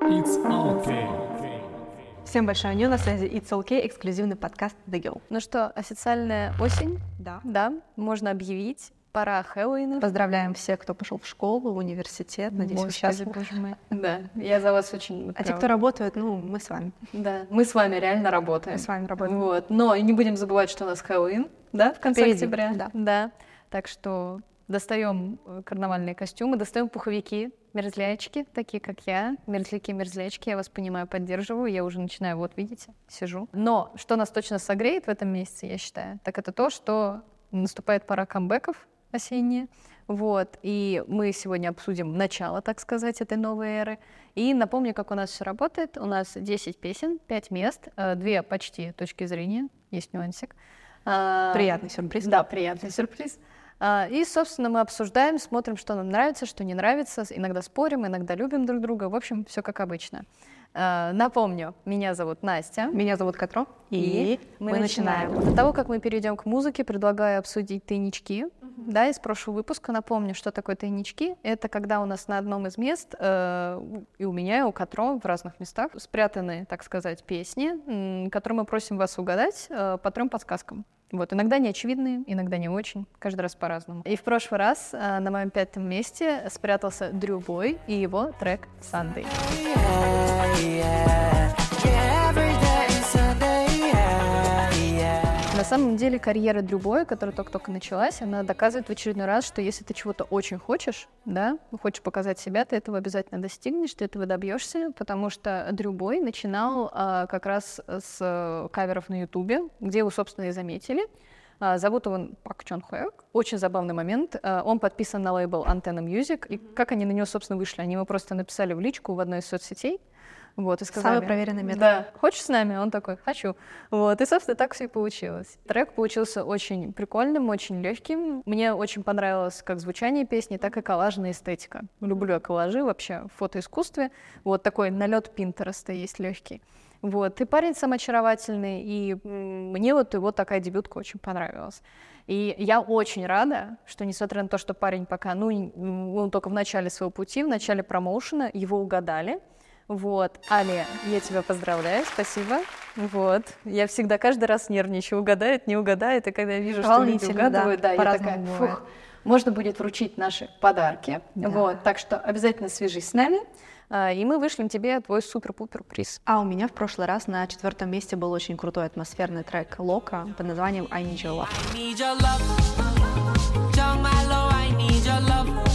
It's okay. Всем большое ню, на связи It's Okay, эксклюзивный подкаст The Girl. Ну что, официальная осень, Да. да, можно объявить. Пора Хэллоуина. Поздравляем всех, кто пошел в школу, в университет. Надеюсь, вы Господи, счастливы. боже мой. Да, я за вас очень... А те, кто работает, ну, мы с вами. Да, мы с вами реально работаем. Мы с вами работаем. Вот, но и не будем забывать, что у нас Хэллоуин, да, в конце Впереди, октября. да. Да, так что достаем э, карнавальные костюмы, достаем пуховики, мерзлячки, такие как я, мерзляки-мерзлячки, я вас понимаю, поддерживаю, я уже начинаю, вот видите, сижу. Но что нас точно согреет в этом месяце, я считаю, так это то, что наступает пора камбэков осенняя, вот, и мы сегодня обсудим начало, так сказать, этой новой эры. И напомню, как у нас все работает. У нас 10 песен, 5 мест, э, две почти точки зрения, есть нюансик. А, Приятный сюрприз. да, приятный сюрприз. А, И, собственно, мы обсуждаем, смотрим, что нам нравится, что не нравится. Иногда спорим, иногда любим друг друга. В общем, все как обычно. А, Напомню, меня зовут Настя. Меня зовут Катро, и, мы, начинаем. До того, как мы перейдем к музыке, предлагаю обсудить тайнички. Да, из прошлого выпуска напомню, что такое тайнички. Это когда у нас на одном из мест, э, и у меня, и у Катро в разных местах, спрятаны, так сказать, песни, м, которые мы просим вас угадать э, по трем подсказкам. Вот, иногда не очевидные, иногда не очень, каждый раз по-разному. И в прошлый раз э, на моем пятом месте спрятался Дрю Бой и его трек «Sunday». На самом деле карьера Дрю Боя, которая только-только началась, она доказывает в очередной раз, что если ты чего-то очень хочешь, да, хочешь показать себя, ты этого обязательно достигнешь, ты этого добьешься, потому что Дрю Бой начинал а, как раз с э, каверов на Ютубе, где его, собственно, и заметили. А, Зовут его Пак Чон Хуэк. Очень забавный момент. А, Он подписан на лейбл Antenna Music. И как они на него, собственно, вышли? Они ему просто написали в личку в одной из соцсетей. Вот, и сказали, Самый проверенный метод. Да. Хочешь с нами? Он такой, хочу. Вот, и, собственно, так все и получилось. Трек получился очень прикольным, очень легким. Мне очень понравилось как звучание песни, так и коллажная эстетика. Люблю я коллажи вообще в фотоискусстве. Вот такой налет Пинтереста есть легкий. Вот, и парень сам очаровательный, и мне вот его такая дебютка очень понравилась. И я очень рада, что несмотря на то, что парень пока, ну, он только в начале своего пути, в начале промоушена, его угадали. Вот. Аня, я тебя поздравляю, спасибо. Вот. Я всегда каждый раз нервничаю, угадает, не угадает, и когда я вижу, что люди угадывают, да, да я такая, бывает. фух, можно будет вручить наши подарки. Да. Вот, так что обязательно свяжись с нами. А, и мы вышлем тебе твой супер-пупер приз. А у меня в прошлый раз на четвертом месте был очень крутой атмосферный трек Лока под названием I Need Your Love. I need your love.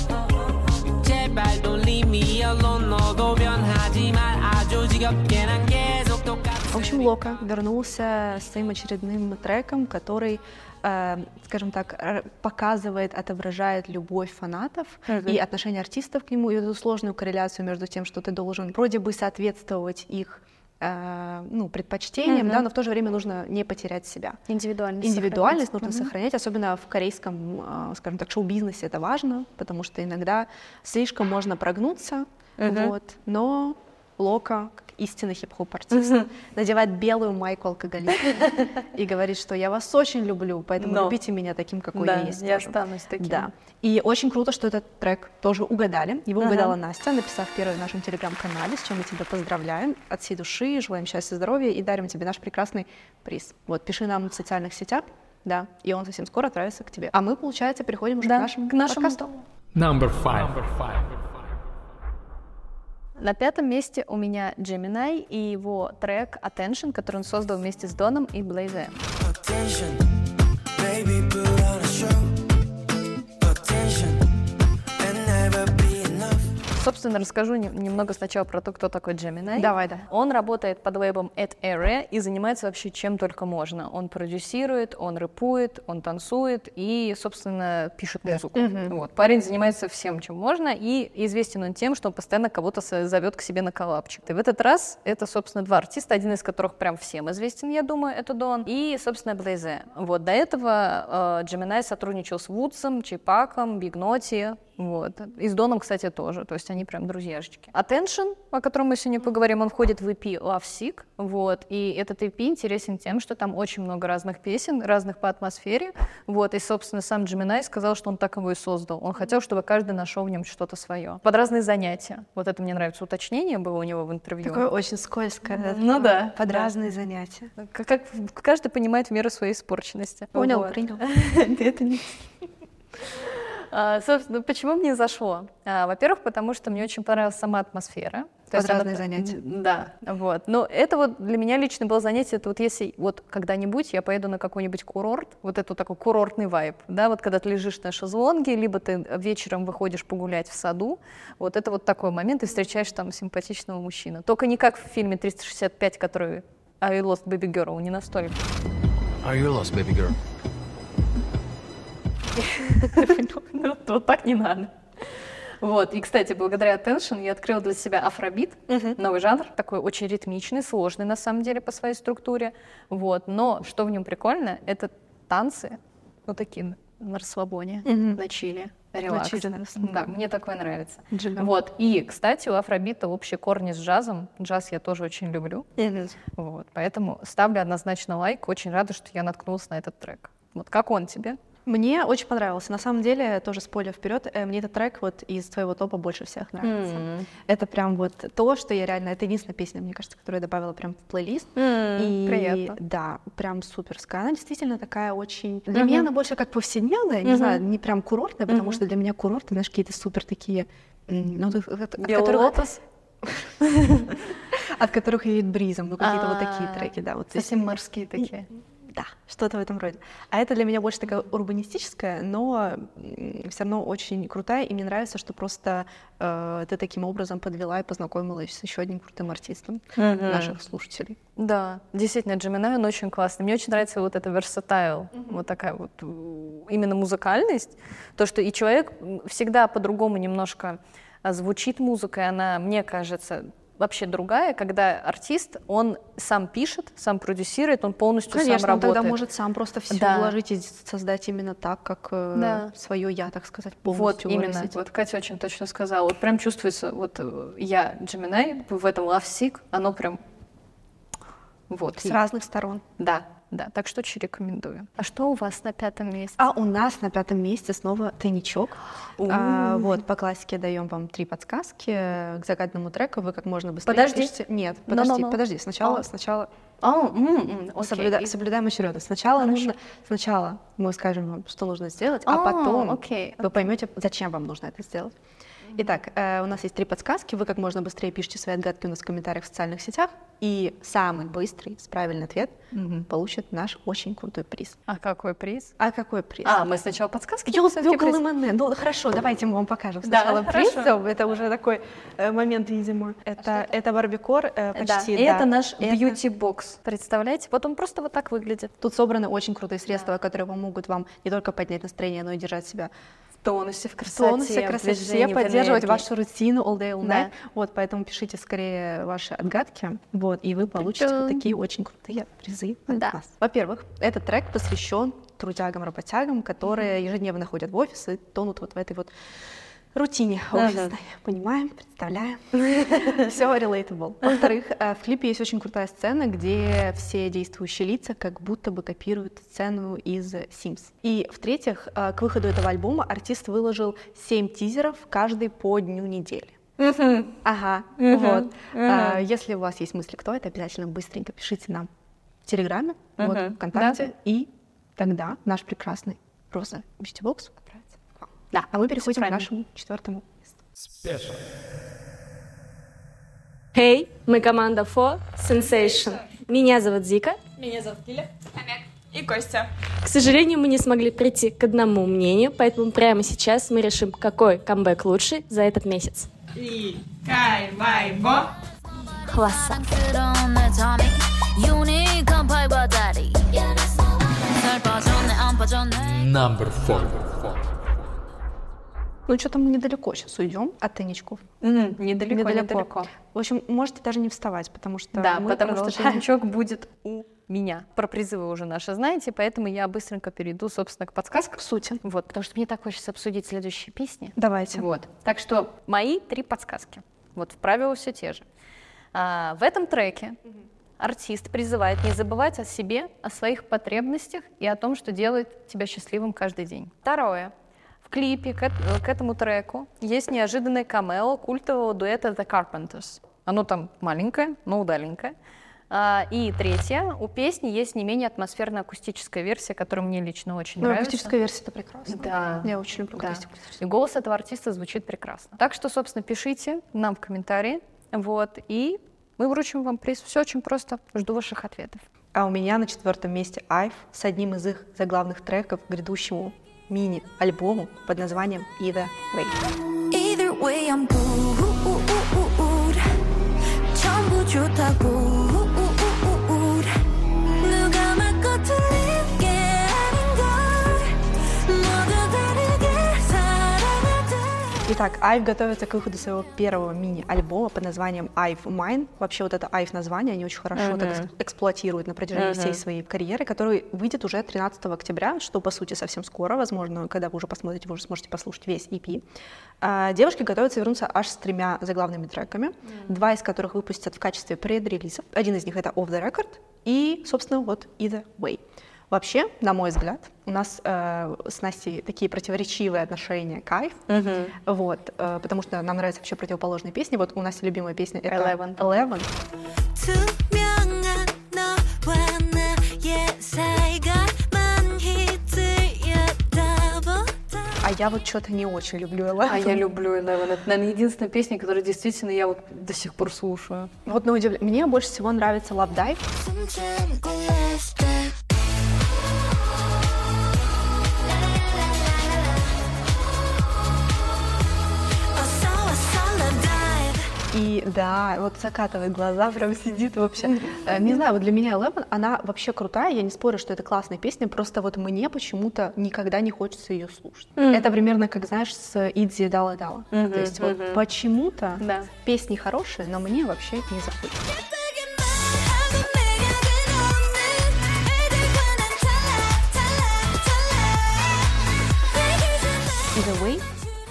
В общем, Лока вернулся с своим очередным треком, который, э, скажем так, показывает, отображает любовь фанатов Мгм. и отношение артистов к нему, и эту сложную корреляцию между тем, что ты должен вроде бы соответствовать их э, ну, предпочтениям, Мгм. да, но в то же время нужно не потерять себя. Индивидуальность. Индивидуальность нужно Мгм. сохранять, особенно в корейском, э, скажем так, шоу-бизнесе это важно, потому что иногда слишком можно прогнуться, Мгм. вот, но Лока, как истинный хип-хоп артист, надевает белую майку алкоголика и говорит, что я вас очень люблю, поэтому Но. любите меня таким, какой Да, я есть. я тоже». останусь таким. Да. И очень круто, что этот трек тоже угадали. Его угадала Настя, написав первый в нашем телеграм-канале, с чем мы тебя поздравляем. От всей души желаем счастья, здоровья и дарим тебе наш прекрасный приз. Вот, пиши нам в социальных сетях, да, и он совсем скоро отправится к тебе. А мы, получается, переходим уже Да, к нашему к нашему подкасту. Number five. На пятом месте у меня Gemini и его трек Attention, который он создал вместе с Доном и Блейзе. Attention, Собственно, расскажу не- немного сначала про то, кто такой Gemini. Давай, да. Он работает под лейблом At Area и занимается вообще чем только можно. Он продюсирует, он рэпует, он танцует и, собственно, пишет музыку. Вот. Парень занимается всем, чем можно, и известен он тем, что он постоянно кого-то зовет к себе на коллапчик. И в этот раз это, собственно, два артиста, один из которых прям всем известен, я думаю, это Дон, и, собственно, Блейзе. Вот. До этого э, Gemini сотрудничал с Вудсом, Чипаком, Биг Ноти, Вот. И с Доном, кстати, тоже. То есть они прям друзьяшечки. Attention, о котором мы сегодня поговорим, он входит в EP Love Sick. Вот. И этот EP интересен тем, что там очень много разных песен, разных по атмосфере. Вот. И, собственно, сам Джиминай сказал, что он так его и создал. Он хотел, чтобы каждый нашел в нем что-то свое. Под разные занятия. Вот это мне нравится. Уточнение было у него в интервью. Такое очень скользкое. Ну да, Под да. разные занятия. Как, как каждый понимает в меру своей испорченности. Понял, Вот. принял. Это не- Собственно, почему мне зашло? А, Во-первых, потому что мне очень понравилась сама атмосфера. То есть она разные та- занятия. Да, вот. Но это вот для меня лично было занятие, это вот если вот когда-нибудь я поеду на какой-нибудь курорт, вот это вот такой курортный вайб, да, вот когда ты лежишь на шезлонге, либо ты вечером выходишь погулять в саду, вот это вот такой момент, и встречаешь там симпатичного мужчину. Только не как в фильме 365, который I Lost Baby Girl, не настолько. Are you lost, baby girl? Ну, Вот так не надо. Вот, и, кстати, благодаря Attention я открыла для себя афробит, новый жанр, такой очень ритмичный, сложный на самом деле по своей структуре, вот, но что в нем прикольно, это танцы, вот такие на расслабоне, Мгм. на чили, релакс. чили, на расслабоне. Да, мне такое нравится. Джигам. Вот, и, кстати, у афробита общие корни с джазом, джаз я тоже очень люблю, вот, поэтому ставлю однозначно лайк, очень рада, что я наткнулась на этот трек. Вот как он тебе? Мне очень понравился. На самом деле, тоже спойлер вперед, э, мне этот трек вот из твоего топа больше всех нравится. Это прям вот то, что я реально... Это единственная песня, мне кажется, которую я добавила прям в плейлист. И приятно. да, прям суперская. Она действительно такая очень... Для меня она больше как повседневная, не знаю, не прям курортная, потому что для меня курорты, знаешь, какие-то супер такие... Ну, от, от- от Белый которых, лотос? от которых веет бризом, ну какие-то вот такие А, треки, да. Вот Совсем морские такие. Да, что-то в этом роде. А это для меня больше такая урбанистическая, но все равно очень крутая, и мне нравится, что просто э, ты таким образом подвела и познакомилась с еще одним крутым артистом наших слушателей. Да, действительно, Джиминай, он очень классный. Мне очень нравится вот эта versatile, вот такая вот э, именно музыкальность. То, что и человек всегда по-другому немножко а, звучит музыка, и она, мне кажется, вообще другая, когда артист, он сам пишет, сам продюсирует, он полностью сам Конечно, он работает. тогда может сам просто все Да. вложить и создать именно так, как Да. свое я, так сказать, Вот полностью именно, выразить. вот Катя очень точно сказала. Вот прям чувствуется, вот э, я, Джиминай, в этом Love Sick, оно прям вот. С и- разных сторон. Да, да, так что очень рекомендую. А что у вас на пятом месте? А у нас на пятом месте снова тайничок. А, вот, по классике даем вам три подсказки к загадному треку. Вы как можно быстрее Подожди. пишите. Нет, подожди, No-no-no. подожди. Сначала, А. сначала А, м, м, окей. Соблюда- соблюдаем очередность. Сначала Хорошо. нужно, сначала мы скажем вам, что нужно сделать, а, А, потом окей, вы поймете, зачем вам нужно это сделать. Итак, э, у нас есть три подсказки. Вы как можно быстрее пишите свои отгадки у нас в комментариях в социальных сетях. И самый быстрый, с правильный ответ получит наш очень крутой приз. А какой приз? А какой приз? А, мы сначала подсказки будем всё-таки Ёлки приз- МН. Ну хорошо, давайте мы вам покажем Да, сначала приз. хорошо. Это уже такой э, момент, видимо. Это, это барбикор э, Да, почти. и да. это наш Это- бьюти-бокс. Представляете? Вот он просто вот так выглядит. Тут собраны очень крутые средства, которые помогут вам не только поднять настроение, но и держать себя тонусе, в красоте, тонусе, красоте, движении, поддерживать вашу рутину all day, all Да. night. Вот, поэтому пишите скорее ваши отгадки, вот, и вы получите вот такие очень крутые призы от Да. нас. Во-первых, этот трек посвящен трудягам, работягам, которые ежедневно ходят в офис и тонут вот в этой вот рутине Ага. офисной. Понимаем, представляем. Все relatable. Во-вторых, э, в клипе есть очень крутая сцена, где все действующие лица как будто бы копируют сцену из Sims. И в-третьих, э, к выходу этого альбома артист выложил 7 тизеров, каждый по дню недели. Ага, вот. А, Если у вас есть мысли, кто это, обязательно быстренько пишите нам в Телеграме, вот, Мгм. ВКонтакте, и тогда наш прекрасный просто бьюти-бокс. Да, а мы переходим к нашему четвертому месту. Спешл. Hey, мы команда For Sensation. Меня зовут Зика. Меня зовут Лиля. Амек. И Костя. К сожалению, мы не смогли прийти к одному мнению, поэтому прямо сейчас мы решим, какой камбэк лучше за этот месяц. И кайвайбо. Класса. Number four. Ну, что-то мы недалеко сейчас уйдем от тайничков. М, Недалеко, недалеко. В общем, можете даже не вставать, потому что Да, мы потому что продолжаем. тайничок будет у меня. Про призывы уже наши знаете, поэтому я быстренько перейду, собственно, к подсказкам. К сути. Вот, потому что мне так хочется обсудить следующие песни. Давайте. Вот. Так что мои три подсказки. Вот в правила все те же. А, в этом треке артист призывает не забывать о себе, о своих потребностях и о том, что делает тебя счастливым каждый день. Второе. В клипе к, эт- к этому треку есть неожиданное камео культового дуэта The Carpenters. Оно там маленькое, но удаленькое. А, и третье. У песни есть не менее атмосферная акустическая версия, которая мне лично очень Ну, нравится. акустическая версия это прекрасно. Да. Я очень люблю Да. И голос этого артиста звучит прекрасно. Так что, собственно, пишите нам в комментарии, вот, и мы вручим вам приз. Все очень просто. Жду ваших ответов. А у меня на четвертом месте Айв с одним из их заглавных треков к грядущему мини-альбому под названием Either Way. Either way I'm good Итак, Айв готовится к выходу своего первого мини-альбома под названием Айв Mine. Вообще вот это Айв название они очень хорошо вот это эксплуатируют на протяжении всей своей карьеры, который выйдет уже 13 октября, что по сути совсем скоро, возможно, когда вы уже посмотрите, вы уже сможете послушать весь EP. А, девушки готовятся вернуться аж с тремя заглавными треками, два из которых выпустят в качестве предрелизов. Один из них это Off the Record и, собственно, вот Either Way. Вообще, на мой взгляд, у нас э, с Настей такие противоречивые отношения, кайф, угу. вот, э, потому что нам нравятся вообще противоположные песни. Вот у нас любимая песня это Eleven. Eleven. А я вот что-то не очень люблю Eleven. А я люблю Eleven. Это, наверное, единственная песня, которую действительно я вот до сих пор слушаю. Вот на удивление. Мне больше всего нравится Love Dive. И да, вот закатывает глаза, прям сидит вообще. Э, Не знаю, вот для меня Eleven, она вообще крутая, я не спорю, что это классная песня, просто вот мне почему-то никогда не хочется ее слушать. Это примерно как, знаешь, с Идзи Дала Дала. То есть вот почему-то Да. песни хорошие, но мне вообще не заходит.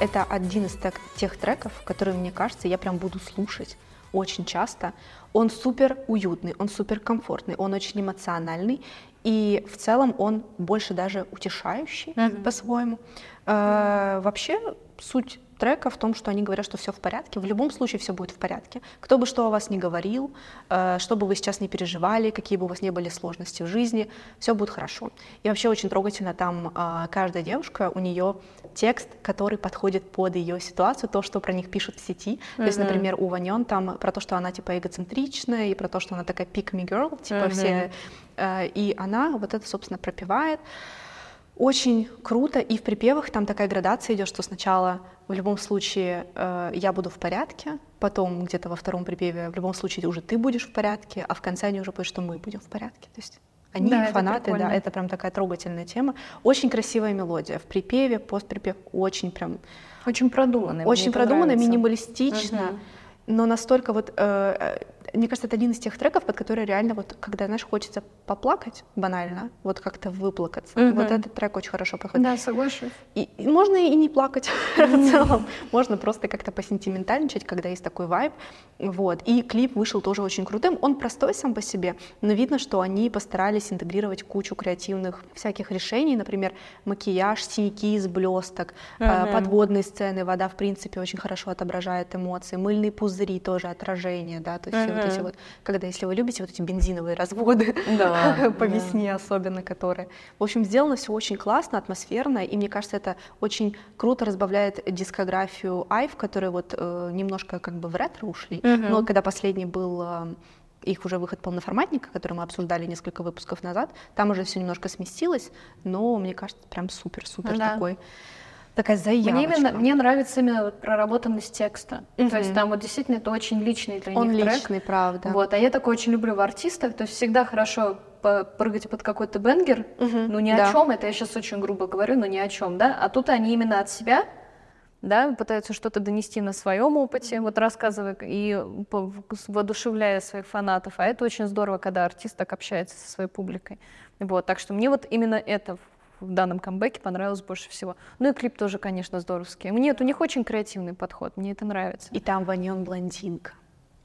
Это один из так- тех треков, которые, мне кажется, я прям буду слушать очень часто. Он супер уютный, он супер комфортный, он очень эмоциональный, и в целом он больше даже утешающий по-своему. Э, Вообще суть трека в том, что они говорят, что все в порядке. В любом случае все будет в порядке. Кто бы что о вас ни говорил, э, что бы вы сейчас не переживали, какие бы у вас не были сложности в жизни, все будет хорошо. И вообще очень трогательно там э, каждая девушка, у нее текст, который подходит под ее ситуацию, то, что про них пишут в сети. То есть, например, у Ваньон там про то, что она типа эгоцентричная, и про то, что она такая pick me girl, типа все. э, И она вот это, собственно, пропевает. Очень круто, и в припевах там такая градация идет, что сначала в любом случае э, я буду в порядке, потом где-то во втором припеве в любом случае уже ты будешь в порядке, а в конце они уже поют, что мы будем в порядке. То есть они Да, это фанаты, да, прикольно. это прям такая трогательная тема. Очень красивая мелодия. В припеве, постприпев очень прям Очень продуманный. очень понравится. минималистично, Мгм. но настолько вот, э, э, мне кажется, это один из тех треков, под который реально вот, когда, знаешь, хочется поплакать банально, вот как-то выплакаться. Мгм. Вот этот трек очень хорошо проходит. Да, соглашусь. И, и можно и не плакать в целом. Можно просто как-то посентиментальничать, когда есть такой вайб. Вот. И клип вышел тоже очень крутым. Он простой сам по себе, но видно, что они постарались интегрировать кучу креативных всяких решений. Например, макияж, синяки из блесток, э, подводные сцены. Вода, в принципе, очень хорошо отображает эмоции. Мыльные пузыри тоже отражение, да, то есть все вот эти вот, когда, если вы любите вот эти бензиновые разводы, Да, по да. весне особенно, которые. В общем, сделано все очень классно, атмосферно, и мне кажется, это очень круто разбавляет дискографию Айв, которые вот э, немножко как бы в ретро ушли. Но когда последний был э, их уже выход полноформатника, который мы обсуждали несколько выпусков назад, там уже все немножко сместилось, но мне кажется, прям супер-супер Да. такой. Такая заявочка. Мне, именно, мне нравится именно вот проработанность текста. То есть там вот действительно это очень личный для Он них трек. личный, правда. Вот, а я такое очень люблю в артистах. То есть всегда хорошо прыгать под какой-то бенгер, Мгм, ну ни да. о чем, это я сейчас очень грубо говорю, но ни о чем, да. А тут они именно от себя да, пытаются что-то донести на своем опыте, вот рассказывая и воодушевляя своих фанатов. А это очень здорово, когда артист так общается со своей публикой. Вот, так что мне вот именно это в данном камбэке понравилось больше всего. Ну и клип тоже, конечно, здоровский. Нет, у них очень креативный подход, мне это нравится. И там Ваньон блондинка.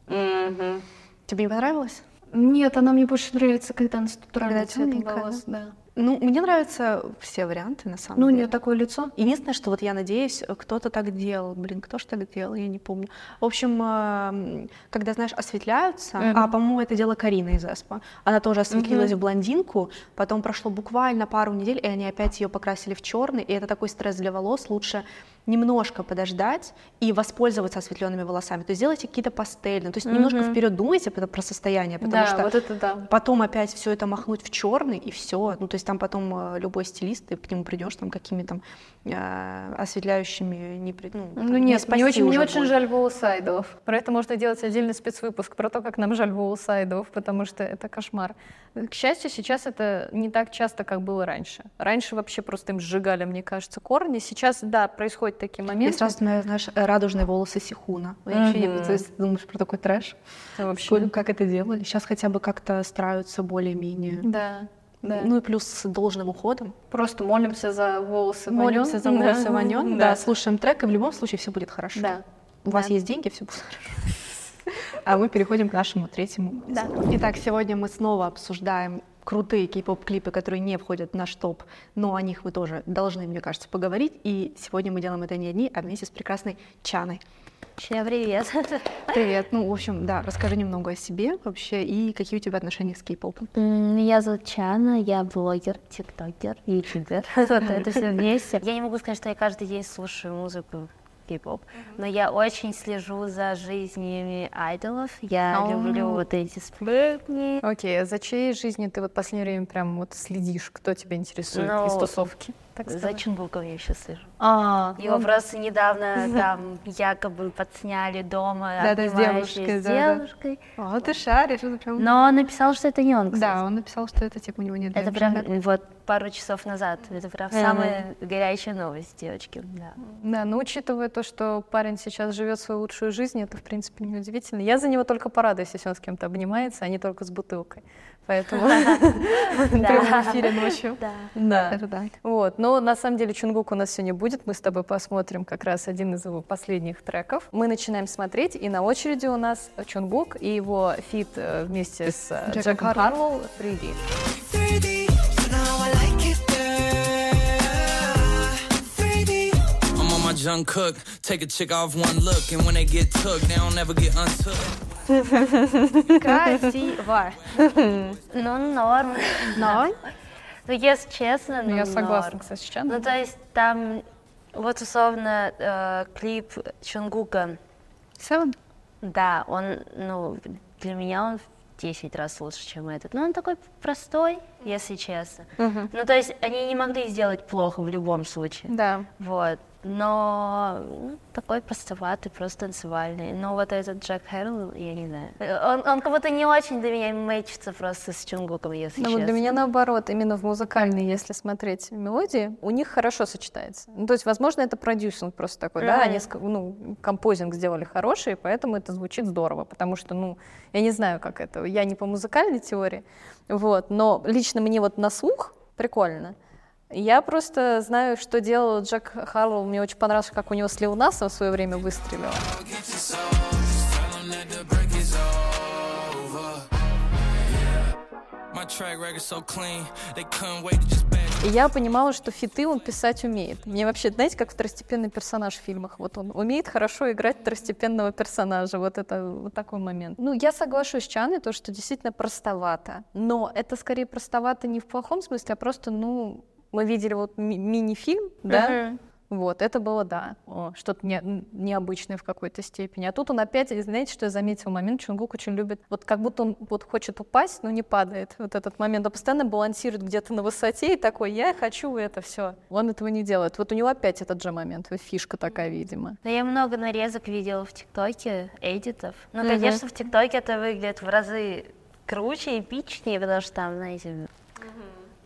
Тебе не понравилось? Нет, она мне больше нравится, когда она с натуральным цветом темненькая, волос. Да. Ну, мне нравятся все варианты, на самом Ну, у деле. нее такое лицо. Единственное, что вот я надеюсь, кто-то так делал. Блин, кто ж так делал, я не помню. В общем, эм, когда, знаешь, осветляются, Мгм. а, по-моему, это дело Карина из Эспа. Она тоже осветлилась в блондинку, потом прошло буквально пару недель, и они опять ее покрасили в черный, и это такой стресс для волос. Лучше немножко подождать и воспользоваться осветленными волосами. То есть сделайте какие-то пастельные, то есть немножко вперед думайте про состояние, потому да, что вот это да. потом опять все это махнуть в черный и все. Ну, то есть там потом э, любой стилист, ты к нему придешь там какими там э, осветляющими не при- ну, Ну там, не нет, спасти мне очень, мне очень будет. жаль волосы айдолов. Про это можно делать отдельный спецвыпуск, про то, как нам жаль волосы айдолов, потому что это кошмар. К счастью, сейчас это не так часто, как было раньше. Раньше вообще просто им сжигали, мне кажется, корни. Сейчас, да, происходят такие моменты. сразу, наверное, знаешь, радужные волосы Сихуна. Вообще, есть ты думаешь про такой трэш? Это вообще... Сколько- Как это делали? Сейчас хотя бы как-то стараются более-менее. Да, да. Ну и плюс с должным уходом. Просто молимся за волосы Молимся за волосы Да. Ванён, да, слушаем трек, и в любом случае все будет хорошо. Да. У вас Да. есть деньги, все будет хорошо. А мы переходим к нашему третьему. Да. Итак, сегодня мы снова обсуждаем крутые кей-поп клипы, которые не входят в наш топ, но о них вы тоже должны, мне кажется, поговорить. И сегодня мы делаем это не одни, а вместе с прекрасной Чаной. Всем привет. Привет. Ну, в общем, да, расскажи немного о себе вообще и какие у тебя отношения с кей-попом. Меня зовут Чана, я блогер, тиктокер, ютубер. Вот это все вместе. Я не могу сказать, что я каждый день слушаю музыку кей-поп, но я очень слежу за жизнями айдолов. Я О. люблю вот эти сплетни. Окей, а за чьей жизнью ты вот последнее время прям вот следишь? Кто тебя интересует Ну, из тусовки? Так За сказать? Чунгуком я еще слежу. А, Его ну, просто недавно там якобы подсняли дома, Да-да, с девушкой, с девушкой. О, ты шаришь, это прям... Но он написал, что это не он, кстати. Да, он написал, что это типа у него нет Это прям вот пару часов назад. Это прям Мгм. самая горячая новость, девочки. Да. Да, но учитывая то, что парень сейчас живет свою лучшую жизнь, это, в принципе, неудивительно. Я за него только порадуюсь, если он с кем-то обнимается, а не только с бутылкой. Поэтому... В прямом эфире ночью. Да. Вот, но на самом деле Чунгук у нас сегодня будет. Мы с тобой посмотрим как раз один из его последних треков. Мы начинаем смотреть, и на очереди у нас Чунгук и его фит э, вместе с э, Джеком Харлоу 3D. 3D, you know I like it there. 3D. I'm on my junk cook. Take a chick off one look, and when they get took, they don't ever get untook. Красиво. Ну, норм. Но Ну, если честно, Ну, ну, я согласна, норм. кстати, с Чаном. Ну, то есть там, вот условно, э, клип Чунгука, Seven? да, он, ну, для меня он в 10 раз лучше, чем этот. Ну, он такой простой, если честно. Ну, то есть они не могли сделать плохо в любом случае. Да. Вот. Но ну, такой простоватый, просто танцевальный. Но вот этот Джек Хэрроу, я не знаю. Он, он как будто не очень для меня мэчится просто с Чунгуком, если Ну честно. вот для меня наоборот, именно в музыкальной, если смотреть мелодии, у них хорошо сочетается. Ну, то есть, возможно, это продюсинг просто такой, да, они ну, композинг сделали хороший, поэтому это звучит здорово, потому что, ну, я не знаю, как это, я не по музыкальной теории, вот, но лично мне вот на слух прикольно. Я просто знаю, что делал Джек Харлоу. Мне очень понравилось, как у него с Лил в свое время выстрелило. My track record so clean, they couldn't wait to just bash. И я понимала, что фиты он писать умеет. Мне вообще, знаете, как второстепенный персонаж в фильмах. Вот он умеет хорошо играть второстепенного персонажа. Вот это вот такой момент. Ну, я соглашусь с Чаной, то, что действительно простовато. Но это скорее простовато не в плохом смысле, а просто, ну, мы видели вот ми- мини-фильм, да? Вот, это было, да, о, что-то не- необычное в какой-то степени. А тут он опять, знаете, что я заметила момент, Чунгук очень любит, вот как будто он вот хочет упасть, но не падает. Вот этот момент, он постоянно балансирует где-то на высоте и такой, я хочу это все. Он этого не делает. Вот у него опять этот же момент, вот фишка такая, видимо. Но я много нарезок видела в ТикТоке, эдитов. Ну, конечно, в ТикТоке это выглядит в разы круче, эпичнее, потому что там, знаете,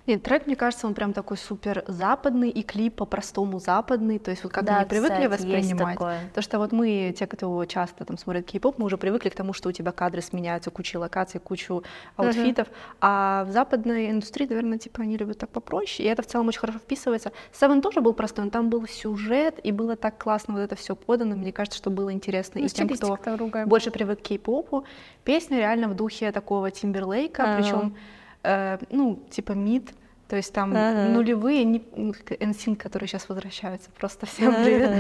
Нет, трек, мне кажется, он прям такой супер западный, и клип по-простому западный, то есть вот как Да, мы привыкли кстати, воспринимать. такое. То, что вот мы, те, кто часто там смотрит кей-поп, мы уже привыкли к тому, что у тебя кадры сменяются, куча локаций, кучу аутфитов, а в западной индустрии, наверное, типа они любят так попроще, и это в целом очень хорошо вписывается. Seven тоже был простой, но там был сюжет, и было так классно вот это все подано, мне кажется, что было интересно Ну, и тем, кто другая. больше привык к кей-попу. Песня реально в духе такого Тимберлейка, Ага. причем, ну, типа мид, то есть там Ага. нулевые, не, ну, NSYNC, которые сейчас возвращаются, просто всем привет.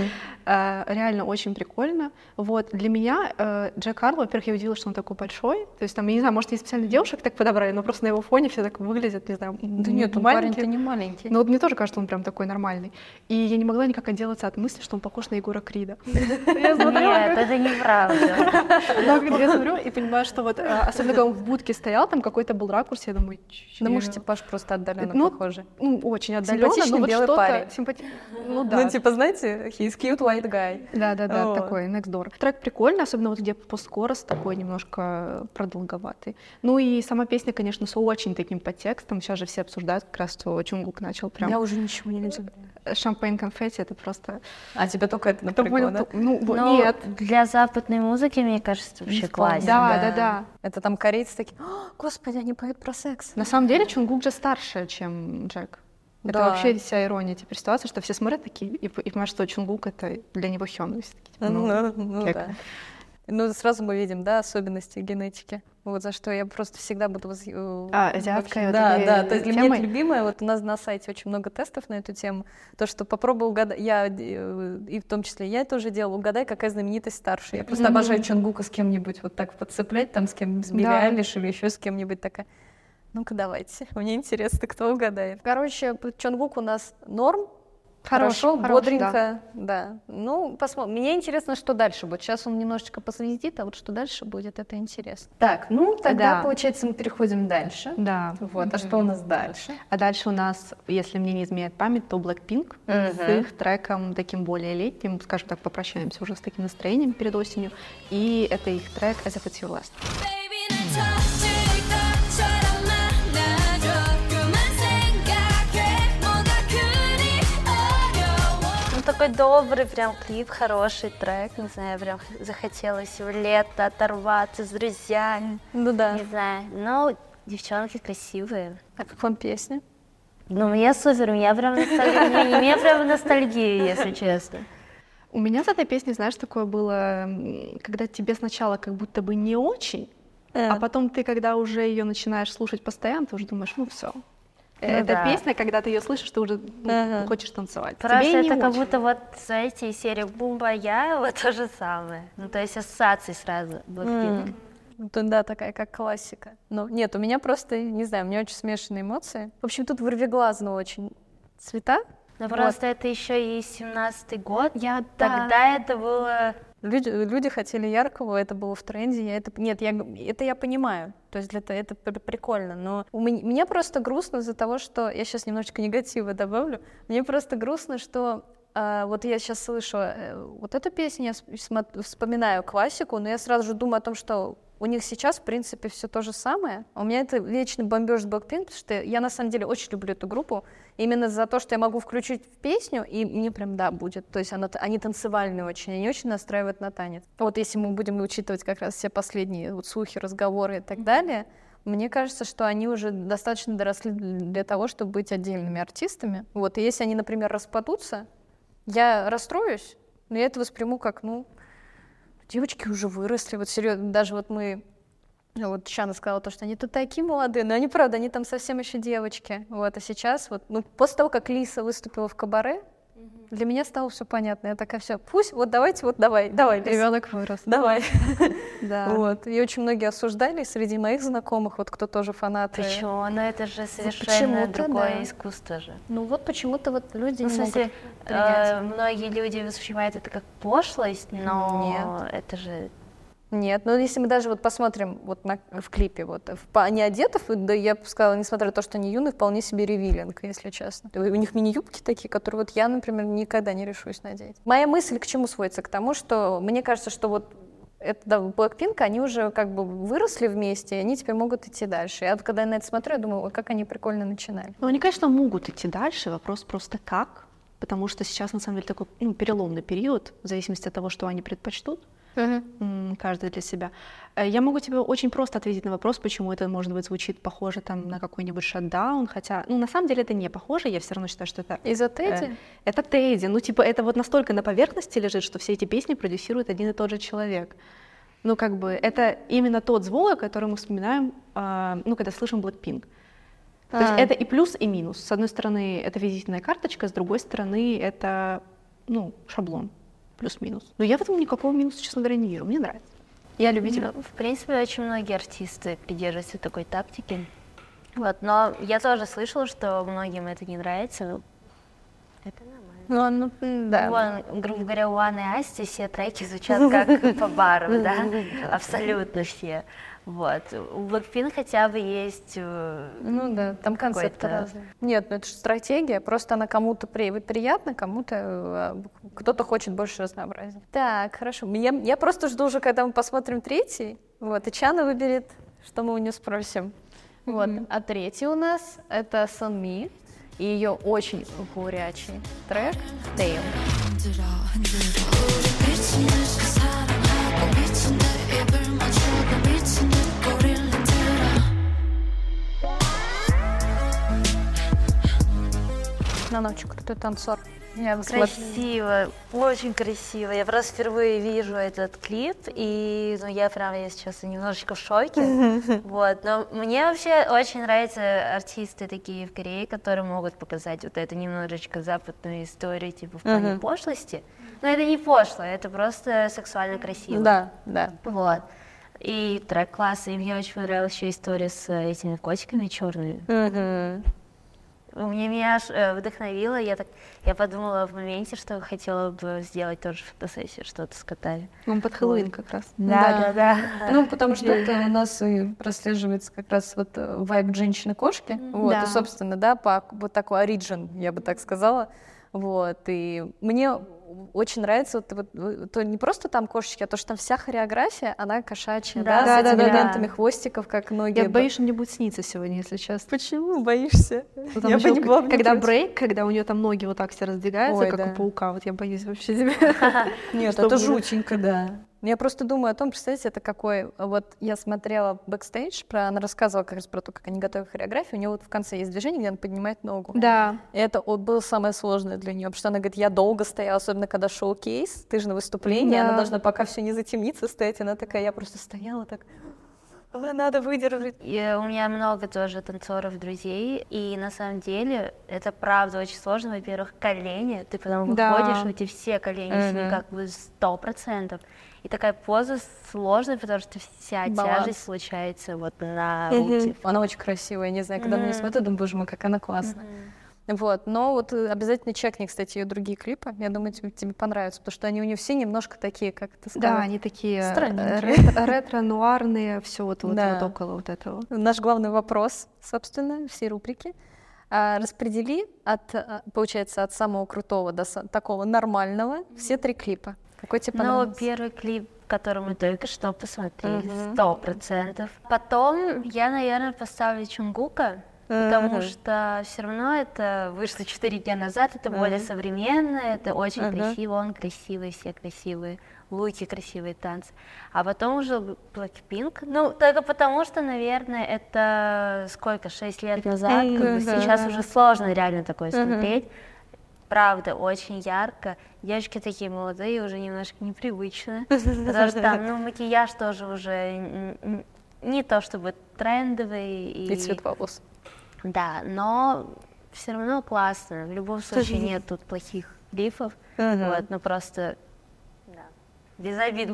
Э, реально очень прикольно. Вот, для меня э, Джек Харлоу, во-первых, я удивилась, что он такой большой, то есть там, я не знаю, может, не специально девушек так подобрали, но просто на его фоне все так выглядят, не знаю, Да нет, он маленькие. парень-то не маленький. Но вот мне тоже кажется, он прям такой нормальный. И я не могла никак отделаться от мысли, что он похож на Егора Крида. Нет, это неправда. я смотрю и понимаю, что вот, э, особенно когда он в будке стоял, там какой-то был ракурс, я думаю, Да, может, типаж просто отдаленно Ну, похожи. Ну, очень отдаленно, но Симпатичный вот белый что-то парень. симпати- Ну да. Ну, типа, знаете, he's cute white guy. Да, да, да, Вот. такой next door. Трек прикольный, особенно вот где посткорос такой немножко продолговатый. Ну и сама песня, конечно, с очень таким подтекстом. Сейчас же все обсуждают как раз, что Чунгук начал прям. Я уже ничего не видела. Шампейн конфетти это просто. А тебя только это напрягло, понял, да? Ну, Но нет. для западной музыки, мне кажется, вообще классно. Да, да, да. Это там корейцы такие, «О, господи, они поют про секс. На самом деле Чунгук же старше, чем Джек. Это Да. вообще вся ирония теперь ситуации, что все смотрят такие и, и понимают, что Чунгук это для него Хён. Типа, ну, Ну, ну кек. да. Ну, сразу мы видим, да, особенности генетики. Вот за что я просто всегда буду... воз- э, А, азиатская вот Да, да, то есть для меня это любимое. Вот у нас на сайте очень много тестов на эту тему. То, что попробовал угадать, я, э, и в том числе я это уже делала, угадай, какая знаменитость старше. Я просто обожаю Чонгука с кем-нибудь вот так подцеплять, там с кем с Билли Да. Айлиш или еще с кем-нибудь такая. Ну-ка, давайте. Мне интересно, кто угадает. Короче, Чонгук у нас норм, Хорош, Хорошо, хорош, бодренько, да. Ну, посмотрим. Мне интересно, что дальше будет. Сейчас он немножечко посвистит, а вот что дальше будет, это интересно. Так, ну тогда, Да. получается, мы переходим дальше. Да. Вот, а что у нас дальше? А дальше у нас, если мне не изменяет память, то Blackpink с Мгм. их треком таким более летним, скажем так, попрощаемся уже с таким настроением перед осенью. И это их трек As If It's Your Last. Baby, такой добрый, прям клип, хороший трек, не знаю, прям захотелось в лето оторваться с друзьями, Ну да. не знаю. Ну, девчонки красивые. А как вам песня? Ну, мне супер, у меня прям ностальгия, у меня прям ностальгия, если честно. У меня с этой песней, знаешь, такое было, когда тебе сначала как будто бы не очень, а потом ты, когда уже ее начинаешь слушать постоянно, ты уже думаешь, ну все. Это да. песня, когда ты ее слышишь, ты уже ну, Ага. хочешь танцевать. Просто Тебе это как очень. будто вот, знаете, из серии Бумбая, вот то же самое. Ну, то есть ассоциации сразу, Blackpink. Ну, да, такая как классика. Но нет, у меня просто, не знаю, у меня очень смешанные эмоции. В общем, тут вырвиглазно очень цвета. Но Вот. просто это еще и 17-й год. Я Тогда это было... Люди, люди хотели яркого, это было в тренде, я это... Нет, я, это я понимаю, то есть это, это пр- прикольно, но у меня, мне просто грустно из-за того, что... Я сейчас немножечко негатива добавлю. Мне просто грустно, что а, вот я сейчас слышу э, вот эту песню, я вспоминаю классику, но я сразу же думаю о том, что у них сейчас, в принципе, все то же самое. А У меня это вечный бомбеж с Blackpink, потому что я на самом деле очень люблю эту группу. Именно за то, что я могу включить в песню, и мне прям да, будет. То есть она, они танцевальные очень, они очень настраивают на танец. Вот если мы будем учитывать как раз все последние вот слухи, разговоры и так далее, мне кажется, что они уже достаточно доросли для того, чтобы быть отдельными артистами. Вот, и если они, например, распадутся, я расстроюсь, но я это восприму как, ну, девочки уже выросли, вот серьезно, даже вот мы, ну, вот Шана сказала то, что они тут такие молодые, но они, правда, они там совсем еще девочки, вот, а сейчас вот, ну, после того, как Лиса выступила в кабаре, для меня стало все понятно, я такая, все, пусть, вот давайте, вот давай, давай, Ребенок вырос. давай, Да. вот, и очень многие осуждали, среди моих знакомых, вот кто тоже фанаты. Почему? Но это же совершенно другое да. искусство же. Ну вот почему-то вот люди Ну, не смысле, могут принять. э, многие люди воспринимают это как пошлость, но это же... Нет, ну если мы даже вот посмотрим вот на, в клипе, вот в, они одеты, в- да я бы сказала, несмотря на то, что они юные, вполне себе ревилинг, если честно. У них мини-юбки такие, которые вот я, например, никогда не решусь надеть. Моя мысль к чему сводится? К тому, что мне кажется, что вот это да, Blackpink, они уже как бы выросли вместе, и они теперь могут идти дальше. Я когда на это смотрю, я думаю, как они прикольно начинали. Ну, они, конечно, могут идти дальше, вопрос просто как, потому что сейчас, на самом деле, такой ну, переломный период, в зависимости от того, что они предпочтут, м, каждый для себя. Э, Я могу тебе очень просто ответить на вопрос, почему это, может быть, звучит похоже там на какой-нибудь шатдаун, хотя, ну, на самом деле это не похоже, я все равно считаю, что это... Из-за э, Тедди? это Тедди, ну, типа, это вот настолько на поверхности лежит, что все эти песни продюсирует один и тот же человек. Ну, как бы, это именно тот звук, который мы вспоминаем, а, ну, когда слышим Blackpink. То есть А. это и плюс, и минус. С одной стороны, это визитная карточка, с другой стороны, это, ну, шаблон. Плюс-минус. Но я в этом никакого минуса, честно говоря, не вижу. Мне нравится. Я любитель. Ну, в принципе, очень многие артисты придерживаются такой тактики. Вот, но я тоже слышала, что многим это не нравится. Это нормально. Ну, ну, да. Вон, грубо говоря, у Анны и Асти все треки звучат как по барам, да? Абсолютно все. Вот. У Blackpink хотя бы есть... э, Ну да, там концепты какой-то- разные. Нет, ну это же стратегия, просто она кому-то при- приятна, кому-то э, кто-то хочет больше разнообразия. Так, хорошо. Я, я просто жду уже, когда мы посмотрим третий. Вот, и Чана выберет, что мы у нее спросим. Вот. А третий у нас это Сон Ми и ее очень горячий трек Tail. Она очень крутой танцор. Я. Красиво, очень красиво. Я просто впервые вижу этот клип, и ну, я прям, если честно, немножечко в шоке. Вот. Но мне вообще очень нравятся артисты такие в Корее, которые могут показать вот эту немножечко западную историю, типа в плане пошлости. Но это не пошло, это просто сексуально красиво. Да, да. Вот. И трек классный. И мне очень понравилась еще история с э, этими котиками черными. Мне меня аж э, вдохновило. Я так, я подумала в моменте, что хотела бы сделать тоже фотосессию, что-то с котами. Он под Хэллоуин как раз. Да, да, да. Ну, потому что это у нас и прослеживается как раз вот э, вайб женщины-кошки. Вот, Да. и, собственно, да, по вот такой оригин, я бы так сказала. Вот, и мне очень нравится вот, вот, то не просто там кошечки, а то, что там вся хореография, она кошачья, да, Да, с да, этими да, да. лентами хвостиков, как ноги. Я боюсь, что мне будет сниться сегодня, если честно. Почему боишься? Ну, там Я бы не была когда брейк, когда у нее там ноги вот так все раздвигаются, Ой, как да. у паука, вот я боюсь вообще тебя. Нет, это жутенько, да. Я просто думаю о том, представьте, это какой... Вот я смотрела бэкстейдж, про, она рассказывала как раз про то, как они готовят хореографию. У нее вот в конце есть движение, где она поднимает ногу. Да. И это вот было самое сложное для нее, потому что она говорит, я долго стояла, особенно когда showcase, ты же на выступлении, она Да. должна пока все не затемнится стоять, она такая, я просто стояла так, «Ой, надо выдержать. И у меня много тоже танцоров, друзей, и на самом деле это правда очень сложно. Во-первых, колени, ты потом Да. выходишь, у тебя все колени Мгм. как бы сто процентов. И такая поза сложная, потому что вся Баланс. тяжесть случается вот на руки. Она очень красивая, я не знаю, когда на нее смотрю, думаю, боже мой, как она классная. Вот, но вот э, обязательно чекни, кстати, ее другие клипы. Я думаю, тебе, тебе понравятся, потому что они у нее все немножко такие, как ты Да, сказала. они такие э, ретро- ретро-нуарные, все вот, вот, Да. вот около вот этого. Наш главный вопрос, собственно, всей рубрики. А, распредели от, а, получается, от самого крутого до такого нормального все три клипа. Какой тебе Ну, понравился? первый клип, который мы только что посмотрели, сто процентов. Потом я, наверное, поставлю Чунгука, потому Мгм. что все равно это вышло 4 дня назад, это более Мгм. современно, это очень Мгм. красиво, он красивый, все красивые, луки красивые, танцы. А потом уже Blackpink, ну, только потому что, наверное, это сколько, 6 лет назад, как бы сейчас уже сложно реально такое смотреть. Правда, очень ярко. Девочки такие молодые, уже немножко непривычно. Потому что там, ну, макияж тоже уже не то чтобы трендовый. И цвет волос. Да, но все равно классно. В любом случае нет тут плохих клипов. Мгм. Вот, ну просто. Без обид.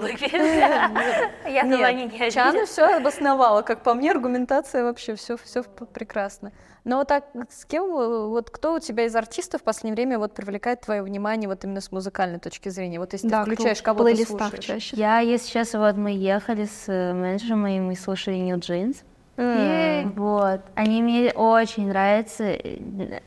Я думаю, они не Чана все обосновала, как по мне, аргументация вообще все, все прекрасно. Но вот так, с кем, э, вот кто у тебя из артистов в последнее время вот привлекает твое внимание вот именно с музыкальной точки зрения? Вот если ты включаешь кого-то слушаешь. чаще. Я, если сейчас, вот мы ехали с э, менеджером моим, мы слушали New Jeans. Вот. Они мне очень нравятся.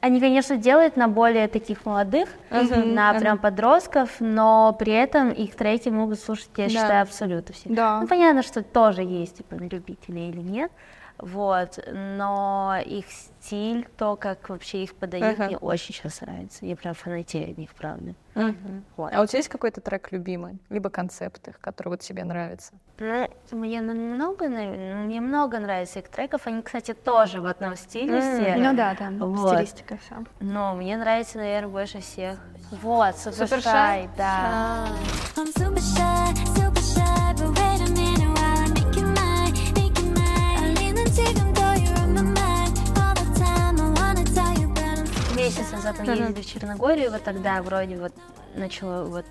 Они, конечно, делают на более таких молодых, на прям подростков, но при этом их треки могут слушать, я считаю, абсолютно все. Да. Ну, понятно, что тоже есть, типа, любители или нет. Вот, но их стиль, то, как вообще их подают, Ага. мне очень сейчас нравится. Я прям фанатею от них, правда. Вот. А у тебя есть какой-то трек любимый? Либо концепт их, который вот тебе нравится? Ну, мне много, наверное, мне много нравится их треков. Они, кстати, тоже в одном стиле все. Ну да, там Вот. стилистика вся. Но мне нравится, наверное, больше всех. Вот, Супер Super Shy, Shy? да. I'm super shy, super shy, but wait a minute Месяц назад мы ездили в Черногорию, вот тогда вроде вот начало вот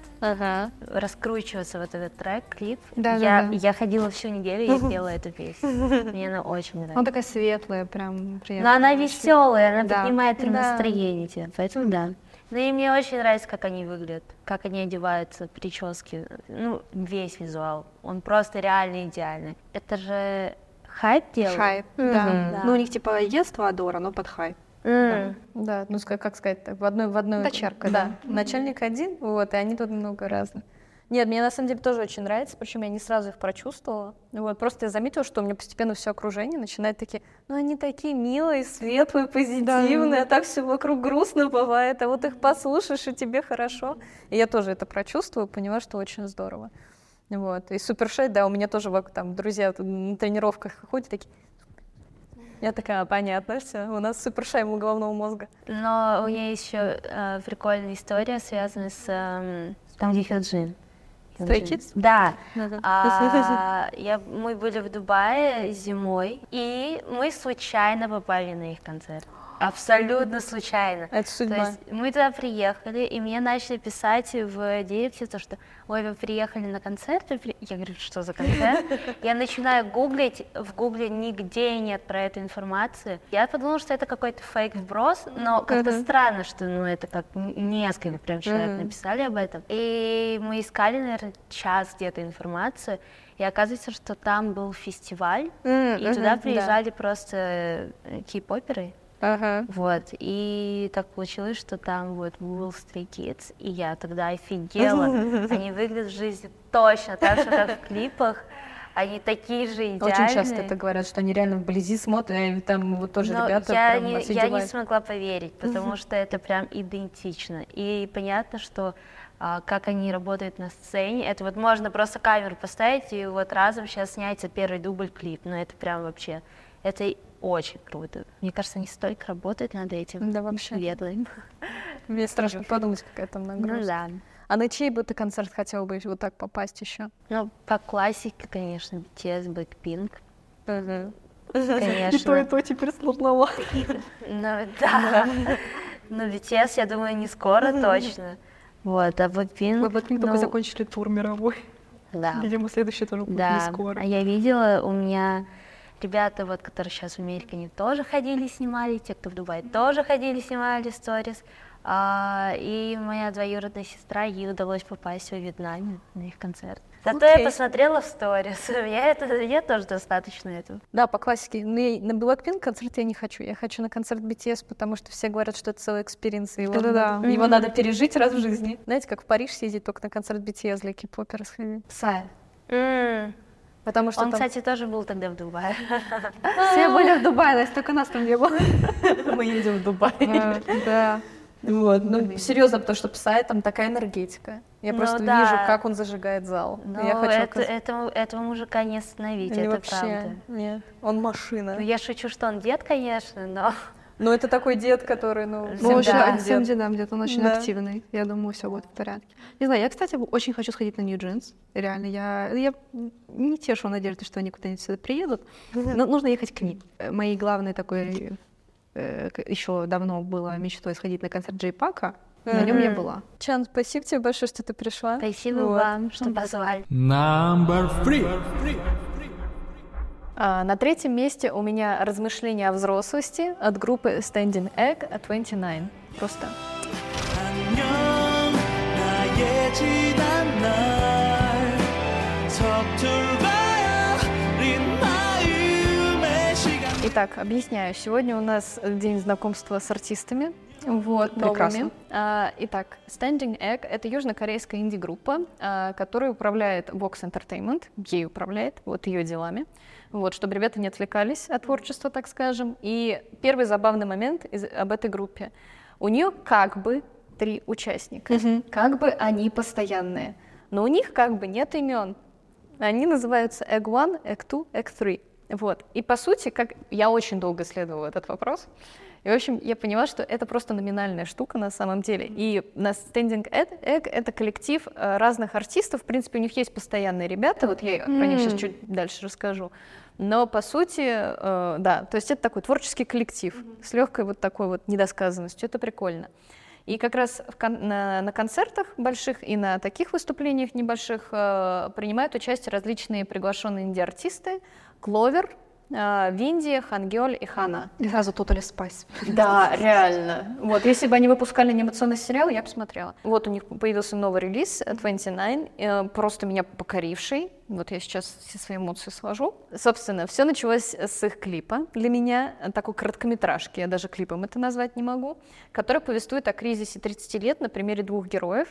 раскручиваться вот этот трек, клип. Да, да, я, да. я ходила всю неделю и пела эту песню. Мне она очень Она нравится. такая светлая, прям приятная. Но она веселая, она Да. поднимает прям Да. настроение тебе, поэтому да. Ну и мне очень нравится, как они выглядят, как они одеваются, прически, ну, весь визуал. Он просто реально идеальный. Это же хайп делает? Хайп, да. Да. Ну, у них типа едство Адора, но под хайп. Да, ну как сказать так, в одной в одной. Дочерка, да. Начальник один, вот, и они тут много разных. Нет, мне на самом деле тоже очень нравится, причем я не сразу их прочувствовала. Вот, просто я заметила, что у меня постепенно все окружение начинает такие, ну они такие милые, светлые, позитивные, а так все вокруг грустно бывает, а вот их послушаешь, и тебе хорошо. И я тоже это прочувствую, понимаю, что очень здорово. Вот. И супершей, да, у меня тоже там друзья на тренировках ходят такие, я такая, «А, понятно, все, у нас супершай у головного мозга. Но у меня есть еще э, прикольная история, связанная с эм, там, где Хёджин. Stray. Kids? Да. А, я, мы были в Дубае зимой, и мы случайно попали на их концерт. Абсолютно случайно. Это То судьба. есть мы туда приехали, и мне начали писать в директе, то, что ой, вы приехали на концерт, вы при-» я говорю, что за концерт? Я начинаю гуглить, в гугле нигде нет про эту информацию. Я подумала, что это какой-то фейк вброс, но как-то странно, что ну это как несколько прям человек написали об этом. И мы искали, наверное, час где-то информацию, и оказывается, что там был фестиваль, и туда приезжали просто э, кей-поперы, Ага. вот, и так получилось, что там вот был Stray Kids, и я тогда офигела. Они выглядят в жизни точно так же, как в клипах. Они такие же идеальные. Очень часто это говорят, что они реально вблизи смотрят, и там вот тоже Но ребята я, прям не, я не офигевают. смогла поверить, потому что это прям идентично. И понятно, что а, как они работают на сцене, это вот можно просто камеру поставить и вот разом сейчас снять первый дубль клип. Но это прям вообще, это очень круто. Мне кажется, они столько работают над этим. Да, вообще. Светлым. Мне страшно подумать, какая там нагрузка. Ну да. А на чей бы ты концерт хотела бы вот так попасть еще? Ну, по классике, конечно, BTS, Blackpink. И то, и Конечно. то теперь сложновато. Ну, да. Ну, BTS, я думаю, не скоро точно. Вот, а Blackpink... Blackpink ну, только закончили тур мировой. Да. Видимо, следующий тоже будет не скоро. а я видела, у меня ребята, вот, которые сейчас в Америке, они тоже ходили, снимали, те, кто в Дубае, тоже ходили, снимали сторис. А, и моя двоюродная сестра, ей удалось попасть во Вьетнаме на их концерт. Зато я Окей. посмотрела в сторис. Я, это, я тоже достаточно этого. Да, по классике. Но я- на Blackpink концерт я не хочу. Я хочу на концерт BTS, потому что все говорят, что это целый experience. Его, Да-да-да. надо- его надо пережить раз в жизни. Знаете, как в Париж съездить только на концерт BTS для кей-попера сходить. Псай. М, Потому что Он, там- кстати, тоже был тогда в Дубае. Все были в Дубае, Настя, только нас там не было. мы едем в Дубай. Да. Вот, ну серьезно, потому что Psy там такая энергетика. Я Ну просто да. вижу, как он зажигает зал. Но я хочу это- оказ- этому- этого мужика не остановить, это вообще, правда. Нет, он машина. Ну, я шучу, что он дед, конечно, но... Ну, это такой дед, который, ну, Ну, всем да. дед. всем дедам где-то он очень Да. активный. Я думаю, все будет в порядке. Не знаю, я, кстати, очень хочу сходить на New Jeans. Реально, я, я не тешу надежды, что они куда-нибудь сюда приедут. Но нужно ехать к ним. Э, Моей главной такой еще давно было мечтой сходить на концерт Джей Пака. На нем я была. Чан, спасибо тебе большое, что ты пришла. Спасибо Вот. вам, что позвали. Number three. А, на третьем месте у меня размышления о взрослости от группы Standing Egg 29. Просто. Итак, объясняю. Сегодня у нас день знакомства с артистами. Вот, Прекрасно. А, итак, Standing Egg — это южнокорейская инди-группа, а, которая управляет Vox Entertainment, ей управляет, вот ее делами. Вот, чтобы ребята не отвлекались от творчества, так скажем. И первый забавный момент из- об этой группе. У нее как бы три участника. Как бы они постоянные. Но у них как бы нет имен. Они называются Egg One, Egg Two, Egg Three. Вот. И по сути, как я очень долго исследовала этот вопрос, и, в общем, я поняла, что это просто номинальная штука на самом деле. И на Standing Egg, это коллектив э, разных артистов. В принципе, у них есть постоянные ребята, вот я про них сейчас чуть дальше расскажу. Но по сути, э, да, то есть это такой творческий коллектив с легкой вот такой вот недосказанностью. Это прикольно. И как раз в кон- на, на концертах больших и на таких выступлениях небольших э, принимают участие различные приглашенные инди-артисты. Кловер, э, Винди, Хангёль и Хана. И сразу Totally Spice. Да, реально. Вот, если бы они выпускали анимационный сериал, я бы смотрела. Вот у них появился новый релиз э, 29, э, просто меня покоривший. Вот я сейчас все свои эмоции сложу. Собственно, все началось с их клипа для меня, э, такой короткометражки, я даже клипом это назвать не могу, который повествует о кризисе 30 лет на примере двух героев.